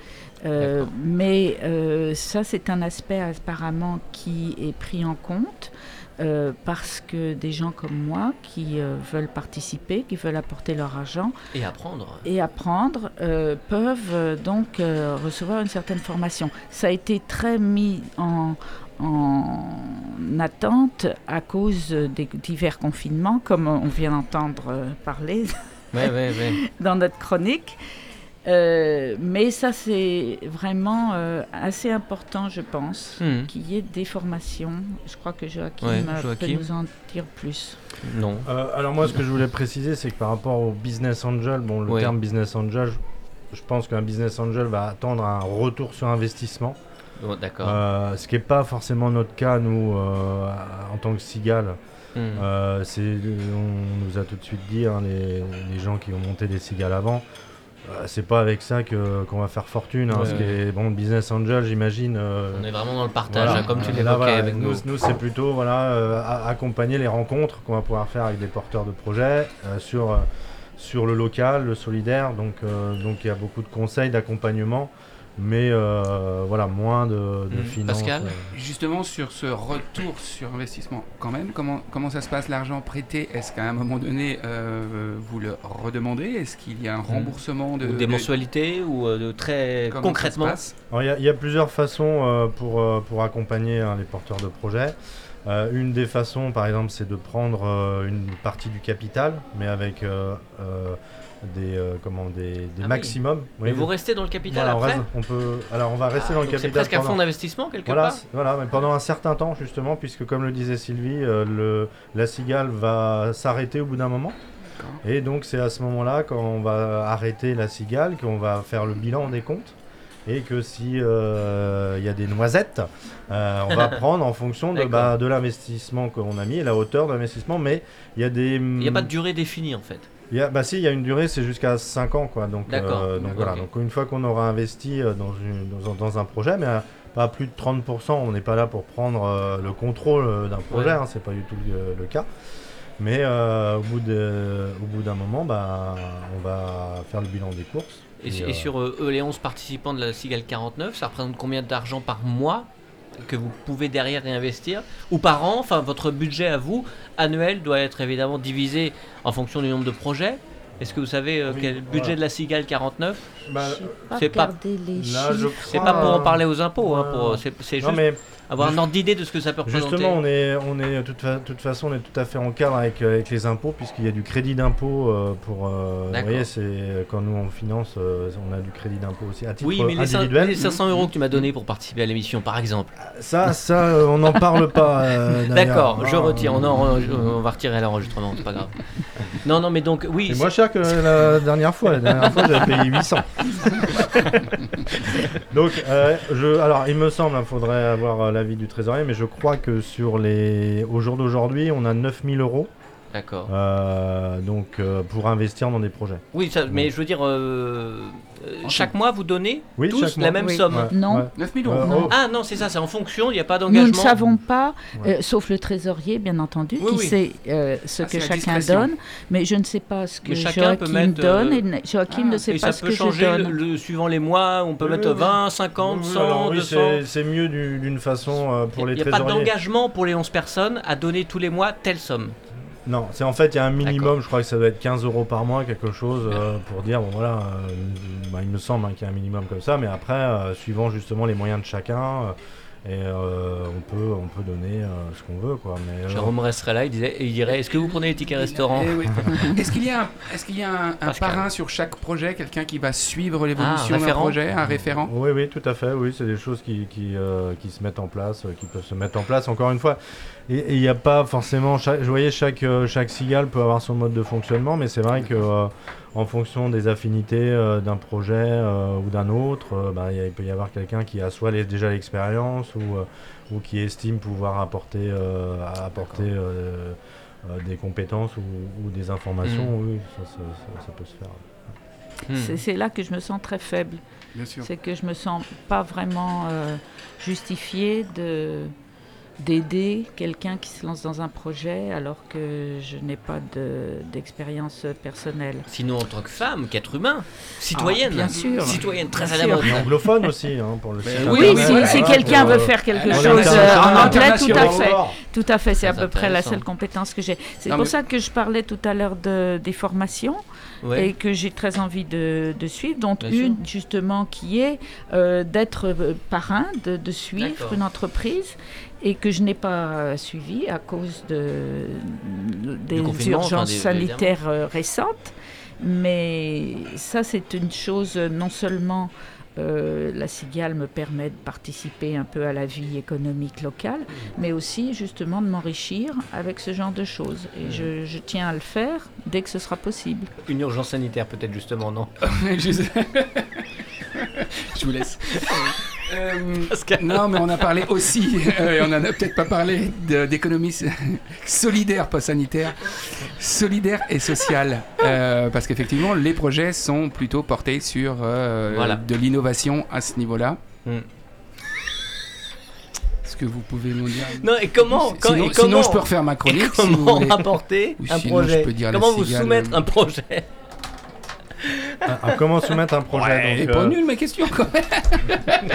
Euh, mais euh, ça, c'est un aspect apparemment qui est pris en compte euh, parce que des gens comme moi qui euh, veulent participer, qui veulent apporter leur argent Et apprendre. et apprendre euh, peuvent donc recevoir une certaine formation. Ça a été très mis en, en attente à cause des divers confinements, comme on vient d'entendre parler Ouais, ouais, ouais. dans notre chronique. Euh, mais ça, c'est vraiment euh, assez important, je pense, Mhm. qu'il y ait des formations. Je crois que Joachim, Ouais, Joachim. peut nous en dire plus. Non. Euh, alors moi, ce que je voulais préciser, c'est que par rapport au business angel, bon, le terme business angel, je, je pense qu'un business angel va attendre un retour sur investissement, Bon, D'accord. Euh, ce qui n'est pas forcément notre cas nous euh, en tant que cigale. Euh, c'est, on nous a tout de suite dit, hein, les, les gens qui ont monté des cigales avant, c'est pas avec ça que, qu'on va faire fortune. hein, Ouais. ce qui est, bon, business angel, j'imagine. euh, On est vraiment dans le partage, voilà. comme tu Euh, l'évoquais là, voilà, avec nous. nous. nous, c'est plutôt voilà, euh, accompagner les rencontres qu'on va pouvoir faire avec des porteurs de projets euh, sur, euh, sur le local, le solidaire. Donc, euh, donc il y a beaucoup de conseils, d'accompagnement, mais euh, voilà, moins de, de Mhm. finances. Pascal euh. Justement, sur ce retour sur investissement, quand même, comment, comment ça se passe l'argent prêté? Est-ce qu'à un moment donné, euh, vous le redemandez? Est-ce qu'il y a un remboursement de. Ou des de- mensualités ou de très comment concrètement? Il y, a- il y a plusieurs façons euh, pour, euh, pour accompagner hein, les porteurs de projets. Euh, une des façons, par exemple, c'est de prendre euh, une partie du capital, mais avec euh, euh, des, euh, comment, des, des Ah oui. maximums. Mais vous restez dans le capital voilà, on, après reste- on peut, alors on va rester dans le Donc C'est capital presque un pendant- fonds d'investissement quelque voilà, part voilà, mais pendant un certain temps justement, puisque comme le disait Sylvie, euh, le, la cigale va s'arrêter au bout d'un moment. Et donc c'est à ce moment-là, quand on va arrêter la cigale, qu'on va faire le bilan des comptes. Et que si euh, il y a des noisettes, euh, on va prendre en fonction de, D'accord. bah, de l'investissement qu'on a mis et la hauteur de l'investissement. Mais il y a des. Il n'y a pas de durée définie en fait. Il y a, bah si, il y a une durée, c'est jusqu'à 5 ans, quoi. Donc, euh, donc voilà. Donc une fois qu'on aura investi euh, dans, une, dans, un- dans un projet, mais à pas plus de 30%, on n'est pas là pour prendre euh, le contrôle euh, d'un projet, Ouais. hein, c'est pas du tout le, le cas. Mais euh, au bout de- au bout d'un moment, bah, on va faire le bilan des courses. Et, Et, et euh, sur euh, eux, les 11 participants de la Cigale 49, ça représente combien d'argent par mois que vous pouvez derrière réinvestir Ou par an Enfin, votre budget à vous, annuel, doit être évidemment divisé en fonction du nombre de projets. Est-ce que vous savez euh, Oui, quel budget voilà. de la Cigale 49 bah, pas c'est pas- là, je crois, pour en parler aux impôts, hein, pour, c'est juste mais avoir un ordre d'idée de ce que ça peut représenter. Justement, on est, on est, de toute, fa- toute façon, on est tout à fait en cadre avec, euh, avec les impôts, puisqu'il y a du crédit d'impôt euh, pour. euh, vous voyez, c'est quand nous on finance, euh, on a du crédit d'impôt aussi à titre Oui, mais individuel. les 500 euros que tu m'as donné pour participer à l'émission, par exemple. Ça, ça, euh, on n'en parle pas. D'accord, je Ah, retire. On, en- on va retirer l'enregistrement, c'est pas grave. Non, non, mais donc, oui. C'est moins cher que la dernière fois. La dernière fois, j'avais payé 800. Donc, je, alors, il me semble, il faudrait avoir l'avis du trésorier, mais je crois que sur les, au jour d'aujourd'hui, on a 9000 euros. D'accord. euh, donc, euh, pour investir dans des projets. Oui, ça- mais je veux dire, euh, chaque mois, vous donnez Oui, tous chaque la mois. même Oui. somme. Ouais, Non. ouais. 9000 euros. Euh, non oh, Ah non, c'est ça, c'est en fonction, il n'y a pas Nous d'engagement. ne savons pas, Ouais. euh, sauf le trésorier, bien entendu, Oui, qui oui. sait euh, ce Ah, que c'est la chacun discrétion. donne, mais je ne sais pas ce que Mais chacun peut Joachim mettre, donne, euh, et ne- Joachim ah, ne sait Et pas ça ce peut que je changer donne. le, le- suivant les mois, on peut Oui, mettre oui, oui. 20, 50, Oui, 100, alors oui, 200. c'est- c'est mieux du- d'une façon euh, pour Il les n'y a pas trésoriers. d'engagement pour les 11 personnes à donner tous les mois telle somme. Non, c'est en fait, il y a un minimum, je crois que ça doit être 15 euros par mois, quelque chose, euh, pour dire, bon voilà, euh, bah, il me semble hein, qu'il y a un minimum comme ça, mais après, euh, suivant justement les moyens de chacun, euh, et euh, on, peut, on peut donner euh, ce qu'on veut, quoi. Mais, euh, Jérôme resterait là, il, disait, et il dirait Est-ce que vous prenez les tickets restaurant Eh oui. Est-ce qu'il y a un, est-ce qu'il y a un, parrain sur chaque projet, quelqu'un qui va suivre l'évolution Ah, d'un projet, un référent? Oui, oui, tout à fait. Oui, c'est des choses qui, qui, euh, qui se mettent en place, qui peuvent se mettre en place. Encore une fois, et il n'y a pas forcément. Chaque, je voyais chaque chaque cigale peut avoir son mode de fonctionnement, mais c'est vrai que euh, en fonction des affinités euh, d'un projet euh, ou d'un autre, euh, bah, il peut y avoir quelqu'un qui a soit les- déjà l'expérience ou euh, ou qui estime pouvoir apporter euh, apporter euh, euh, des compétences ou, ou des informations. Mm. Oui, ça, ça- ça- ça peut se faire. Hmm. C'est- là que je me sens très faible. Bien sûr. C'est que je me sens pas vraiment euh, justifiée de d'aider quelqu'un qui se lance dans un projet alors que je n'ai pas de- d'expérience personnelle. Sinon, en tant que femme, qu'être humain, citoyenne, Ah, bien sûr. citoyenne très Bien à la mode. Et anglophone aussi, hein, pour le site Oui, si, voilà, si voilà, quelqu'un veut faire quelque chose euh, en anglais, tout à fait. Tout à fait, c'est à peu près la seule compétence que j'ai. C'est pour mais- ça que je parlais tout à l'heure de, des formations Ouais. et que j'ai très envie de, de suivre, dont Bien une justement qui est euh, d'être euh, parrain, de, de suivre une entreprise et que je n'ai pas suivi à cause de, des enfin, urgences des- sanitaires euh, récentes. Mais ça, c'est une chose, non seulement euh, la cigale me permet de participer un peu à la vie économique locale, mais aussi justement de m'enrichir avec ce genre de choses. Et je, je tiens à le faire dès que ce sera possible. Une urgence sanitaire, peut-être justement, non je... je vous laisse. Euh, non, mais on a parlé aussi, euh, on en a peut-être pas parlé d'économie solidaire, pas sanitaire, solidaire et sociale. Euh, parce qu'effectivement, les projets sont plutôt portés sur Voilà. de l'innovation à ce niveau-là. Hmm. Est-ce que vous pouvez nous dire Non, et comment, quand- sinon, et comment sinon, je peux refaire ma et chronique. si vous comment rapporter Ou un sinon, projet Comment vous soumettre un projet Ah, ah, comment soumettre un projet Ouais, donc, est pas euh, nulle ma question quand même.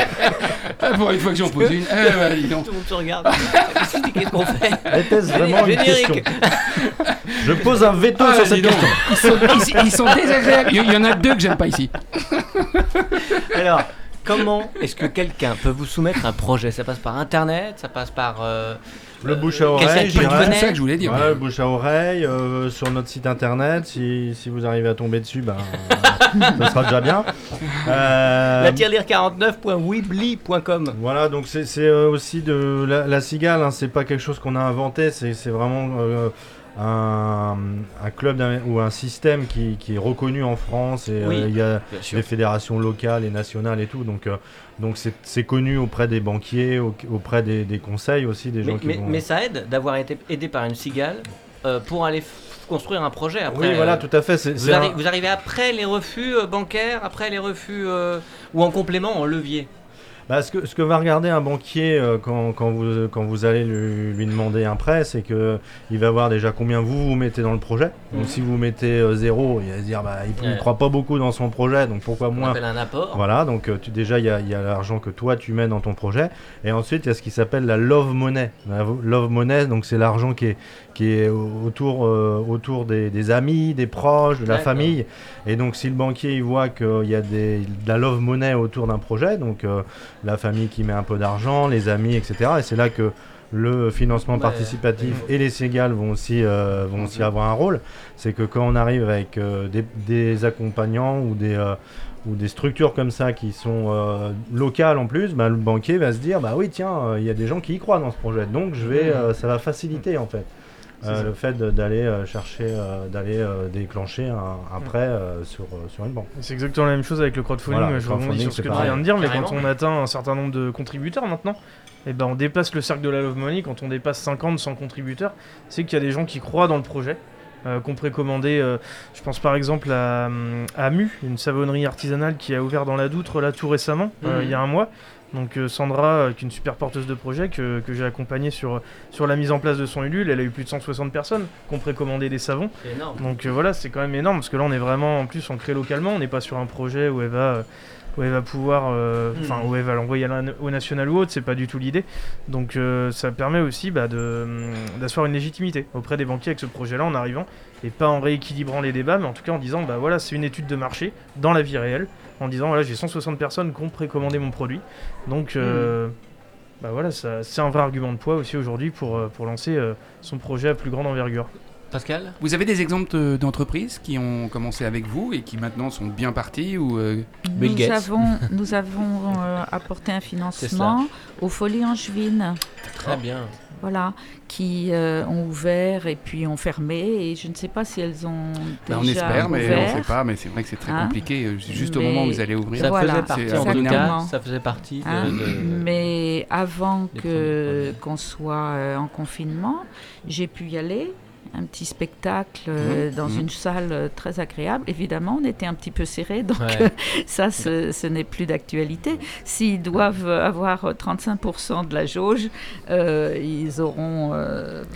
ah, pour une fois que j'en pose une. Eh, bah, dis donc. Tout le monde se regarde. Qu'est-ce qu'on fait Était-ce vraiment une question Je pose un veto Ah, sur cette donc. question. Ils sont, ils- ils sont désagréables. Il y en a deux que j'aime pas ici. Alors, comment est-ce que quelqu'un peut vous soumettre un projet? Ça passe par Internet Ça passe par... Euh, le bouche à oreille, c'est ça que je voulais dire. le bouche à oreille, euh, sur notre site internet, si, si, vous arrivez à tomber dessus, ben, ça sera déjà bien. Euh, la tirelire 49.weebly.com. Voilà, donc c'est aussi de la, cigale, hein, c'est pas quelque chose qu'on a inventé, c'est vraiment un, club ou un système qui, est reconnu en France et euh, il y a des fédérations locales et nationales et tout. Donc euh, donc c'est connu auprès des banquiers, auprès des, conseils aussi des gens mais, qui mais, mais ça aide d'avoir été aidé par une cigale euh, pour aller construire un projet après. Oui, voilà, tout à fait. Vous, vous, arrivez après les refus bancaires, après les refus ou en complément en levier? Bah, ce, que, ce, que, va regarder un banquier euh, quand, quand, vous, quand vous allez lui, lui demander un prêt, c'est qu'il va voir déjà combien vous vous mettez dans le projet. Donc mhm. si vous mettez euh, zéro, il va se dire bah, il ne croit pas beaucoup dans son projet, donc pourquoi moins un apport. Voilà, donc euh, tu, déjà il y a, y a l'argent que toi tu mets dans ton projet. Et ensuite il y a ce qui s'appelle la love money. La love money, donc c'est l'argent qui est, qui est autour, autour des, des, amis, des proches, de la famille. Et donc si le banquier il voit qu'il y a des, de la love money autour d'un projet, donc la famille qui met un peu d'argent, les amis, etc. Et c'est là que le financement participatif et les Cégales vont aussi, euh, vont aussi avoir un rôle. C'est que quand on arrive avec euh, des, accompagnants ou des, euh, ou des structures comme ça qui sont locales en plus, bah, le banquier va se dire bah oui tiens, il y a des gens qui y croient dans ce projet, donc je vais, ça va faciliter en fait. Euh, le fait d'aller euh, chercher, euh, d'aller déclencher un, prêt sur, sur une banque. C'est exactement la même chose avec le crowdfunding. je rebondis sur ce que tu viens de dire, mais quand on atteint un certain nombre de contributeurs maintenant, et eh ben on dépasse le cercle de la Love Money. Quand on dépasse 50, 100 contributeurs, c'est qu'il y a des gens qui croient dans le projet. qu'on précommandait, je pense par exemple à, à Mu, une savonnerie artisanale qui a ouvert dans la Doutre là tout récemment, mhm. il y a un mois, donc euh, Sandra, euh, qui est une super porteuse de projet, que, j'ai accompagnée sur, sur la mise en place de son Ulule, elle a eu plus de 160 personnes qui ont précommandé des savons. Donc euh, voilà, c'est quand même énorme, parce que là on est vraiment en plus ancré localement, on n'est pas sur un projet où elle va où elle va pouvoir, hmm. enfin où elle va l'envoyer au national ou autre, c'est pas du tout l'idée. Donc ça permet aussi bah, hum, d'asseoir une légitimité auprès des banquiers avec ce projet-là en arrivant et pas en rééquilibrant les débats, mais en tout cas en disant bah voilà c'est une étude de marché dans la vie réelle en disant voilà j'ai 160 personnes qui ont précommandé mon produit. Donc euh, hmm. bah voilà, c'est un vrai argument de poids aussi aujourd'hui pour, euh, pour lancer euh, son projet à plus grande envergure. Pascal? Vous avez des exemples d'entreprises qui ont commencé avec vous et qui maintenant sont bien parties ou nous, avons, nous avons apporté un financement aux Folies Angevines. Très bien voilà, qui euh, ont ouvert et puis ont fermé. Et je ne sais pas si elles ont déjà On espère, mais on ne sait pas. Mais c'est vrai que c'est très hein compliqué. Euh, juste au moment où vous allez ouvrir. Ça faisait partie, en tout cas, ça faisait partie. Hein mais avant que qu'on soit euh, en confinement, j'ai pu y aller un petit spectacle euh, mmh. dans mmh. une salle euh, très agréable. Évidemment, on était un petit peu serré, donc euh, ça, ce, n'est plus d'actualité. S'ils doivent avoir 35% de la jauge, ils auront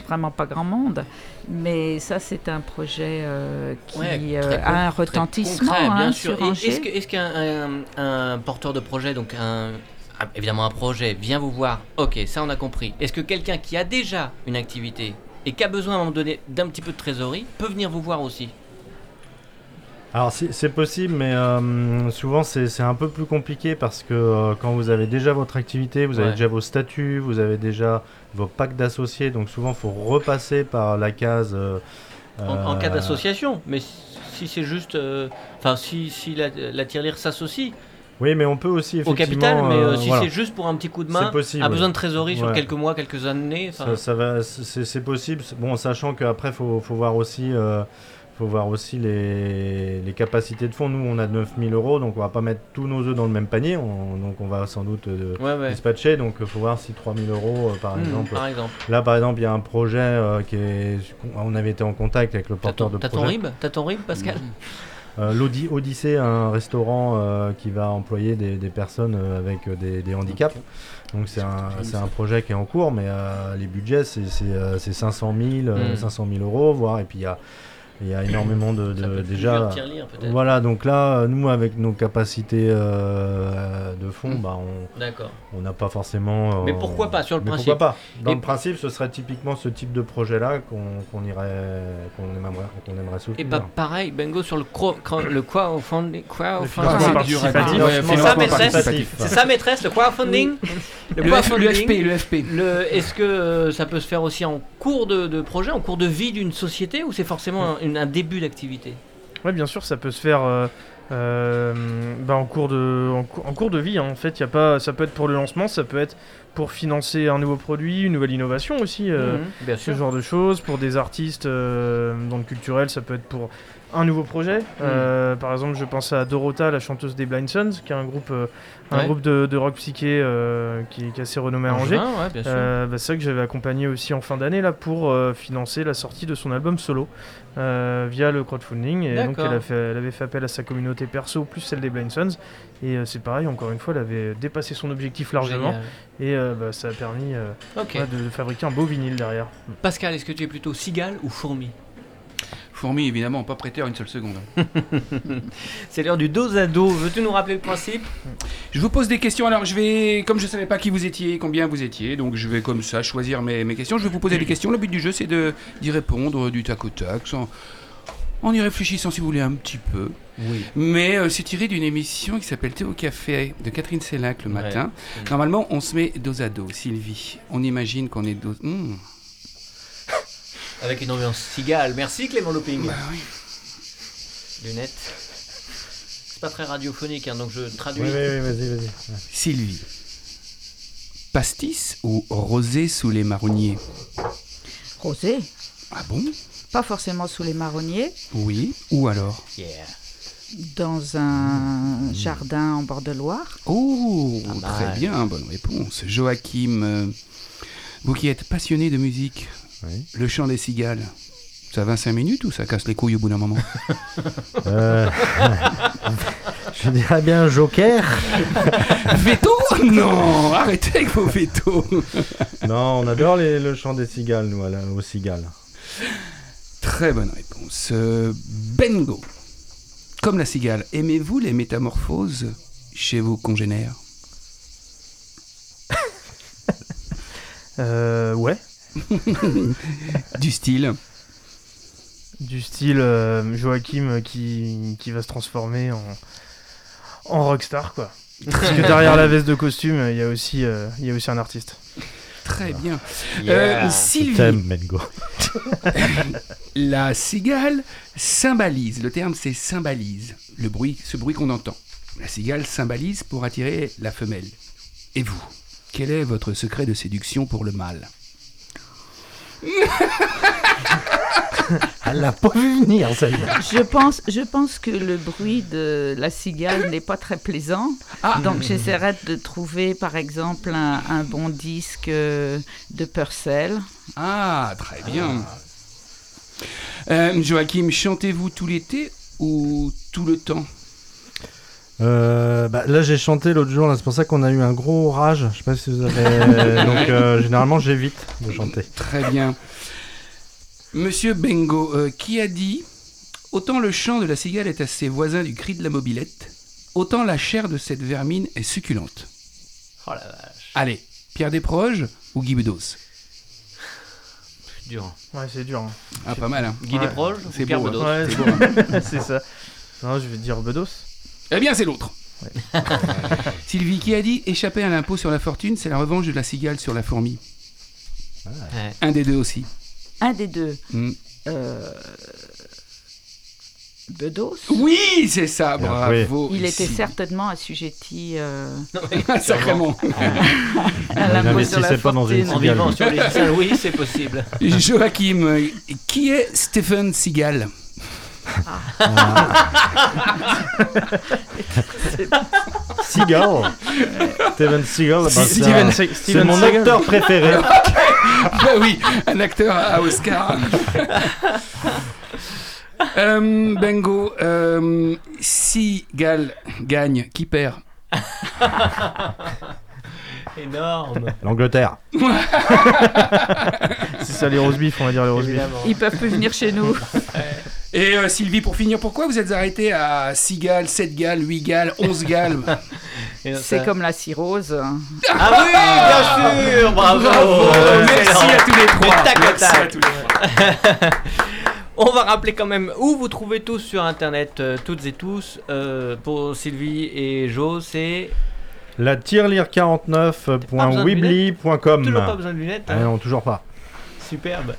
vraiment pas grand monde. Mais ça, c'est un projet qui a un retentissement bien hein, sûr. Est-ce qu'un porteur de projet, donc un, évidemment un projet, vient vous voir Ok, ça on a compris. Est-ce que quelqu'un qui a déjà une activité et qui a besoin à un moment donné d'un petit peu de trésorerie peut venir vous voir aussi. Alors c'est possible, mais euh, souvent c'est un peu plus compliqué parce que euh, quand vous avez déjà votre activité, vous avez déjà vos statuts, vous avez déjà vos packs d'associés, donc souvent il faut repasser par la case. Euh, en, cas d'association, mais si c'est juste, enfin si, si la, la tirelire s'associe, oui, mais on peut aussi effectivement. Au capital, mais euh, euh, si c'est juste pour un petit coup de main, a besoin de trésorerie sur quelques mois, quelques années. Ça, va, c'est possible. Bon, sachant qu'après, faut, faut voir aussi. Euh, faut voir aussi les, les, capacités de fonds. Nous, on a 9000 euros, donc on va pas mettre tous nos œufs dans le même panier. donc on va sans doute dispatcher. Donc il faut voir si 3000 euros, par, hmm, exemple. par exemple. Là, par exemple, il y a un projet qui est. On avait été en contact avec le porteur de projet. T'as ton RIB? T'as ton RIB, Pascal? euh, L'Odyssée, un restaurant euh, qui va employer des, personnes euh, avec des, handicaps. Donc c'est un, un, projet qui est en cours, mais les budgets c'est 500 000, 500 000 euros, voire et puis il y a Il y a énormément de, déjà. Voilà, donc là, nous avec nos capacités euh, de fond, bah, on n'a pas forcément. euh, Mais pourquoi pas, sur le mais principe Pourquoi pas Dans Et- le principe, ce serait typiquement ce type de projet-là qu'on qu'on irait, qu'on aimerait, qu'on aimerait soutenir. Et bah pareil, Bengo sur le cro- cro- le crowdfunding. crowdfunding. C'est ça, maîtresse participatif. C'est ça, maîtresse, le crowdfunding Le, F- le FP, le FP. Le- Est-ce que euh, ça peut se faire aussi en cours de, de projet, en cours de vie d'une société, ou c'est forcément un, une- un début d'activité Ouais, bien sûr, ça peut se faire euh, euh, bah, en, cours de, en, cou- en cours de vie. hein. En fait, y a pas, ça peut être pour le lancement, ça peut être pour financer un nouveau produit, une nouvelle innovation aussi. euh, Mhm, Bien ce sûr. genre de choses. Pour des artistes euh, dans le culturel, ça peut être pour un nouveau projet. Euh, par exemple, je pense à Dorota, la chanteuse des Blind Sons, qui est un groupe, un Ouais. groupe de, de rock psyché qui, qui est assez renommé à Angers. ouais, bah, c'est ça que j'avais accompagné aussi en fin d'année là pour financer la sortie de son album solo euh, via le crowdfunding. Et donc elle, a fait, elle avait fait appel à sa communauté perso plus celle des Blind Sons. Et euh, c'est pareil encore une fois elle avait dépassé son objectif largement. Génial. et euh, bah, ça a permis ouais, de fabriquer un beau vinyle derrière. Pascal, est-ce que tu es plutôt cigale ou fourmi? Fourmi, évidemment, pas prêteur une seule seconde. C'est l'heure du dos à dos. Veux-tu nous rappeler le principe? Je vous pose des questions. Alors, je vais, comme je savais pas qui vous étiez, combien vous étiez, donc je vais comme ça choisir mes, mes questions. Je vais vous poser des questions. Le but du jeu, c'est d'y répondre du tac au tac, sans- en y réfléchissant, si vous voulez, un petit peu. Oui. Mais euh, c'est tiré d'une émission qui s'appelle Thé au café de Catherine Sellac le Ouais. matin. Normalement, on se met dos à dos, Sylvie. On imagine qu'on est dos. Hmm. Avec une ambiance cigale. Merci Clément Loping. Bah oui. Lunettes. C'est pas très radiophonique, hein, donc je traduis. Oui, oui, oui, vas-y, vas-y. Sylvie. Pastis ou rosé sous les marronniers? Rosé, Ah bon? Pas forcément sous les marronniers, Oui. Ou alors? Yeah. dans un jardin en bord de Loire. Oh, très bien, bonne réponse. Joachim, euh, vous qui êtes passionné de musique, Oui. le chant des cigales, ça va 5 minutes ou ça casse les couilles au bout d'un moment? Euh, je dirais bien Joker. Veto? Non, arrêtez avec vos vétos. non, on adore les- le chant des cigales, nous, à la- aux cigales. Très bonne réponse. Euh, Bengo, comme la cigale, aimez-vous les métamorphoses chez vos congénères? Euh, ouais, Du style du style euh, Joachim qui, qui va se transformer en, en rockstar quoi. Parce que derrière la veste de costume, il y a aussi, euh, il y a aussi un artiste. Très bien. Yeah. Euh, Je Sylvie, t'aime, Mengo. la cigale symbolise, le terme c'est symbolise, le bruit, ce bruit qu'on entend. La cigale symbolise pour attirer la femelle. Et vous, quel est votre secret de séduction pour le mâle? Elle l'a pas vu venir, celle-là. Je pense, je pense que le bruit de la cigale n'est pas très plaisant. Ah. Donc j'essaierai de trouver par exemple un, un bon disque euh, de Purcell. Ah, très bien. Euh, Joachim, chantez-vous tout l'été ou tout le temps? Euh, bah, là, j'ai chanté l'autre jour, là, c'est pour ça qu'on a eu un gros orage. Je sais pas si vous avez. Donc, euh, généralement, j'évite de chanter. Très bien. Monsieur Bengo, euh, qui a dit Autant le chant de la cigale est à ses voisins du cri de la mobilette, autant la chair de cette vermine est succulente. Oh la vache. Allez, Pierre Desproges ou Guy Bedos? Dur. Ouais, c'est dur. hein. Ah, pas mal, hein Guy Ouais. Desproges C'est ou Pierre beau, hein. Bedos? Ouais, hein c'est ça. Non, je vais dire Bedos. Eh bien, c'est l'autre. Sylvie, qui a dit Échapper à l'impôt sur la fortune, c'est la revanche de la cigale sur la fourmi. Ouais. Un des deux aussi. Un des deux. Hmm. Euh, Bedos. Oui, c'est ça, bravo. Il était certainement assujetti euh, Sacrément. à l'impôt sur la n'investissait pas dans une fortune. En vivant sur les Saint-Louis, c'est possible. Joachim, qui est Stephen Seagal? Seagal. Steven Seagal, c'est mon acteur préféré. Bah oui, un acteur à Oscar. Euh, Bengo, euh, si Gal gagne, qui perd Énorme. L'Angleterre. C'est ça les roast beef, on va dire les roast beef. Ils peuvent plus venir chez nous. Et euh, Sylvie, pour finir, pourquoi vous êtes arrêté à 6 gales, 7 gales, 8 gales, 11 gales Et C'est comme la cirrhose. Ah oui, bien sûr, bravo. Merci à tous les trois. tac Merci tac. à tous les trois. On va rappeler quand même où vous trouvez tous sur internet, euh, toutes et tous. Euh, pour Sylvie et Jo, c'est La tirelire Pas besoin de tirelire49.weebly.com. toujours pas besoin de lunettes. Ah hein. non, toujours pas. Superbe.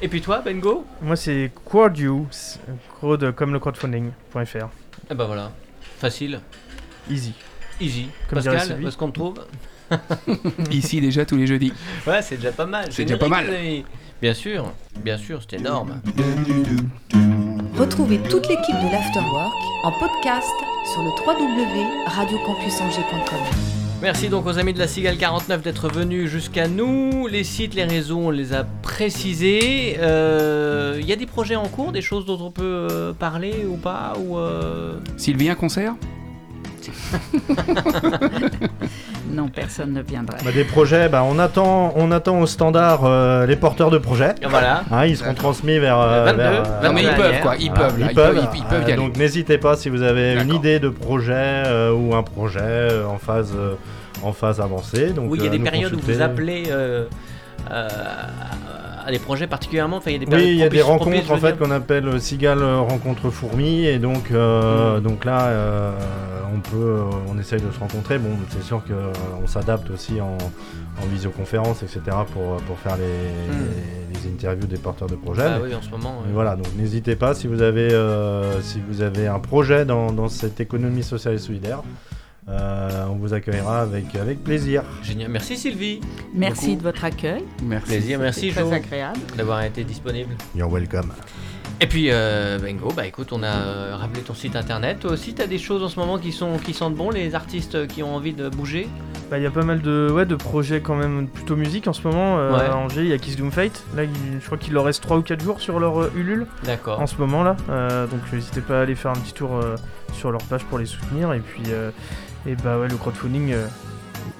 Et puis toi, Bengo Moi, c'est crowd comme le crowdfunding.fr. Eh ben voilà, facile, Easy. easy. Comme Pascal, est-ce qu'on te trouve Ici déjà tous les jeudis. Ouais, c'est déjà pas mal. C'est déjà pas mal. Bien sûr, bien sûr, c'est énorme. Retrouvez toute l'équipe de l'Afterwork en podcast sur le www.radiocampusangers.com. Merci donc aux amis de la Cigale 49 d'être venus jusqu'à nous. Les sites, les réseaux, on les a précisés. Euh, Il y a des projets en cours, des choses dont on peut euh, parler ou pas ou euh, un concert? Non, personne ne viendrait. Bah, des projets, bah, on, attend, on attend au standard euh, les porteurs de projets. Voilà. Hein, ils seront transmis vers. euh, 22, vers, Non mais ils peuvent quoi, ils peuvent ils peuvent, ils, ils peuvent y Euh, aller. Donc n'hésitez pas si vous avez une idée de projet euh, ou un projet euh, en phase euh, en phase avancée. Donc oui, il y a euh, des périodes où vous appelez euh, euh, à des projets particulièrement. Enfin, il y a des Oui, périodes il y a des rencontres en fait qu'on appelle euh, Cigale euh, rencontre fourmi et donc euh, Mm. donc là euh, on peut euh, on essaye de se rencontrer. Bon, c'est sûr que euh, s'adapte aussi en, en visioconférence etc pour pour faire les, les, les interviews des porteurs de projets. Ah Mais- oui, en ce moment. ouais. voilà, donc n'hésitez pas si vous avez euh, si vous avez un projet dans, dans cette économie sociale et solidaire. euh, on vous accueillera avec, avec plaisir. Génial. Merci Sylvie. Merci beaucoup. de votre accueil. Merci. Plaisir. Merci très agréable. d'avoir été disponible. You're welcome. Et puis, euh, Bengo, bah écoute, on a euh, rappelé ton site internet. Toi aussi, tu as des choses en ce moment qui, sont, qui sentent bon, les artistes qui ont envie de bouger? Bah, il y a pas mal de, ouais, de projets quand même plutôt musique en ce moment. euh, Ouais. À Angers, il y a Kiss Doom Fate. Là, il- je crois qu'il leur reste 3 ou 4 jours sur leur euh, Ulule D'accord. en ce moment là. Euh, donc n'hésitez pas à aller faire un petit tour sur leur page pour les soutenir. Et puis, euh, et bah ouais, le crowdfunding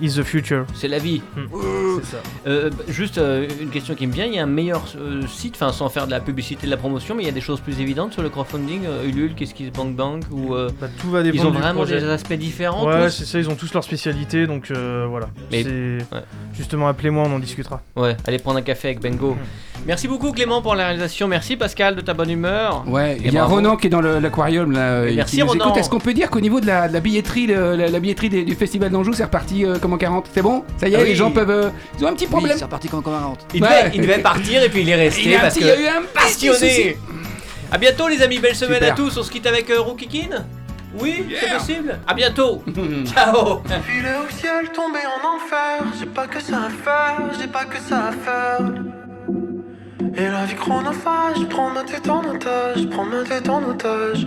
is the future. C'est la vie. C'est ça. Euh, bah, juste euh, une question qui me vient, il y a un meilleur euh, site, enfin sans faire de la publicité, de la promotion, mais il y a des choses plus évidentes sur le crowdfunding, euh, Ulule, qu'est-ce qu'ils Bank Bank ou euh, Bah, tout va ils dépendre ont du vraiment projet. des aspects différents Ouais, c'est ça, ils ont tous leur spécialité, donc euh, voilà. Mais- C'est- ouais. Justement, appelez-moi, on en discutera. Ouais, allez prendre un café avec Bengo. Merci beaucoup Clément pour la réalisation, merci Pascal de ta bonne humeur. Ouais, Et il y a. Ronan qui est dans l'aquarium là. Et merci, qui Ronan. Est-ce qu'on peut dire qu'au niveau de la, de la billetterie, le- la, la billetterie des- du festival d'Anjou, c'est reparti euh, comme en 40 C'est bon Ça y est, Ah oui. les gens peuvent. euh, ils ont un petit problème. c'est reparti comme un rentre. Il, Ouais. devait, il devait partir et puis il est resté Il y a un parce petit- que il y a eu un petit passionné. À bientôt les amis, belle semaine Super. à tous. On se quitte avec euh, Rookie Kin Oui, c'est possible. À bientôt. Ciao. Filer au ciel, tomber en enfer. J'ai pas que ça à faire, j'ai pas que ça à faire. Et la vie chronophage, prends ma tête en otage, prends ma tête en otage.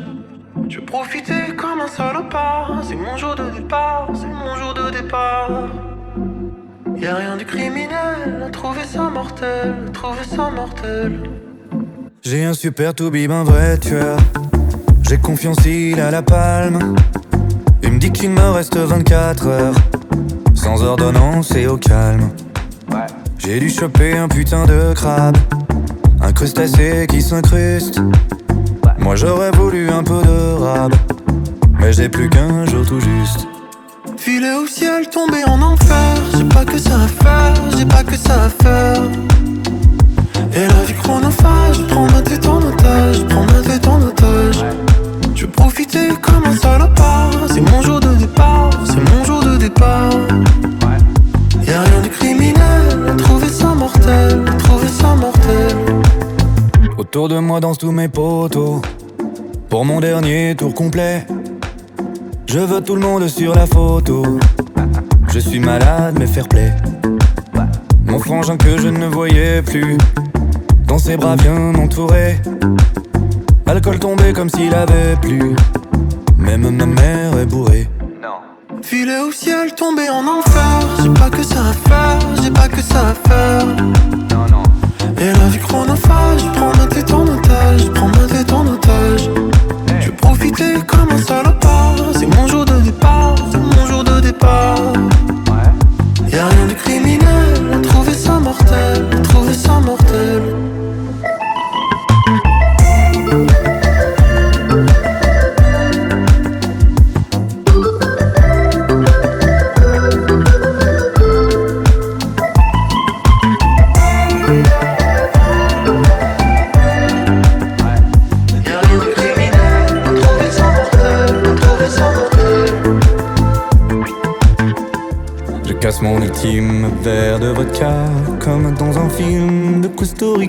Je veux profiter comme un salopard. C'est mon jour de départ, c'est mon jour de départ. Y'a rien de criminel, trouver ça mortel, trouver ça mortel. J'ai un super toubib, un vrai tueur. J'ai confiance, il a la palme. Il me dit qu'il me reste 24 heures. Sans ordonnance et au calme. J'ai dû choper un putain de crabe. Un crustacé qui s'incruste. Moi j'aurais voulu un peu de rab. Mais j'ai plus qu'un jour tout juste. Filer au ciel, tomber en enfer. J'ai pas que ça à faire, j'ai pas que ça à faire. Et la vie chronophage, prends ma tête en otage, prends ma tête en otage. Je veux profiter comme un salopard. C'est mon jour de départ, c'est mon jour de départ. Y'a rien de criminel, trouver ça mortel, trouver ça mortel. Autour de moi dansent tous mes potos. Pour mon dernier tour complet, je veux tout le monde sur la photo. Je suis malade, mais fair play. Mon frangin que je ne voyais plus, dans ses bras bien m'entourer. Alcool tombé comme s'il avait plu. Même ma mère est bourrée. Filer au ciel, tomber en enfer. J'ai pas que ça à faire, j'ai pas que ça à faire. Et la vie chronophage, prends ma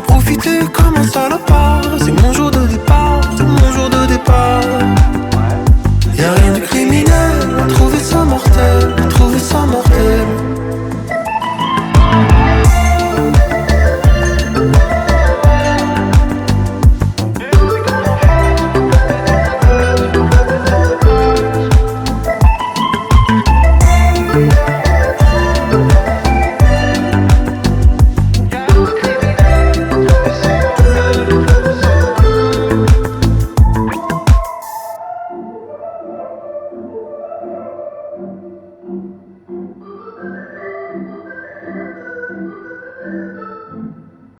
profiter comme un salopard. C'est mon jour de départ, c'est mon jour de départ.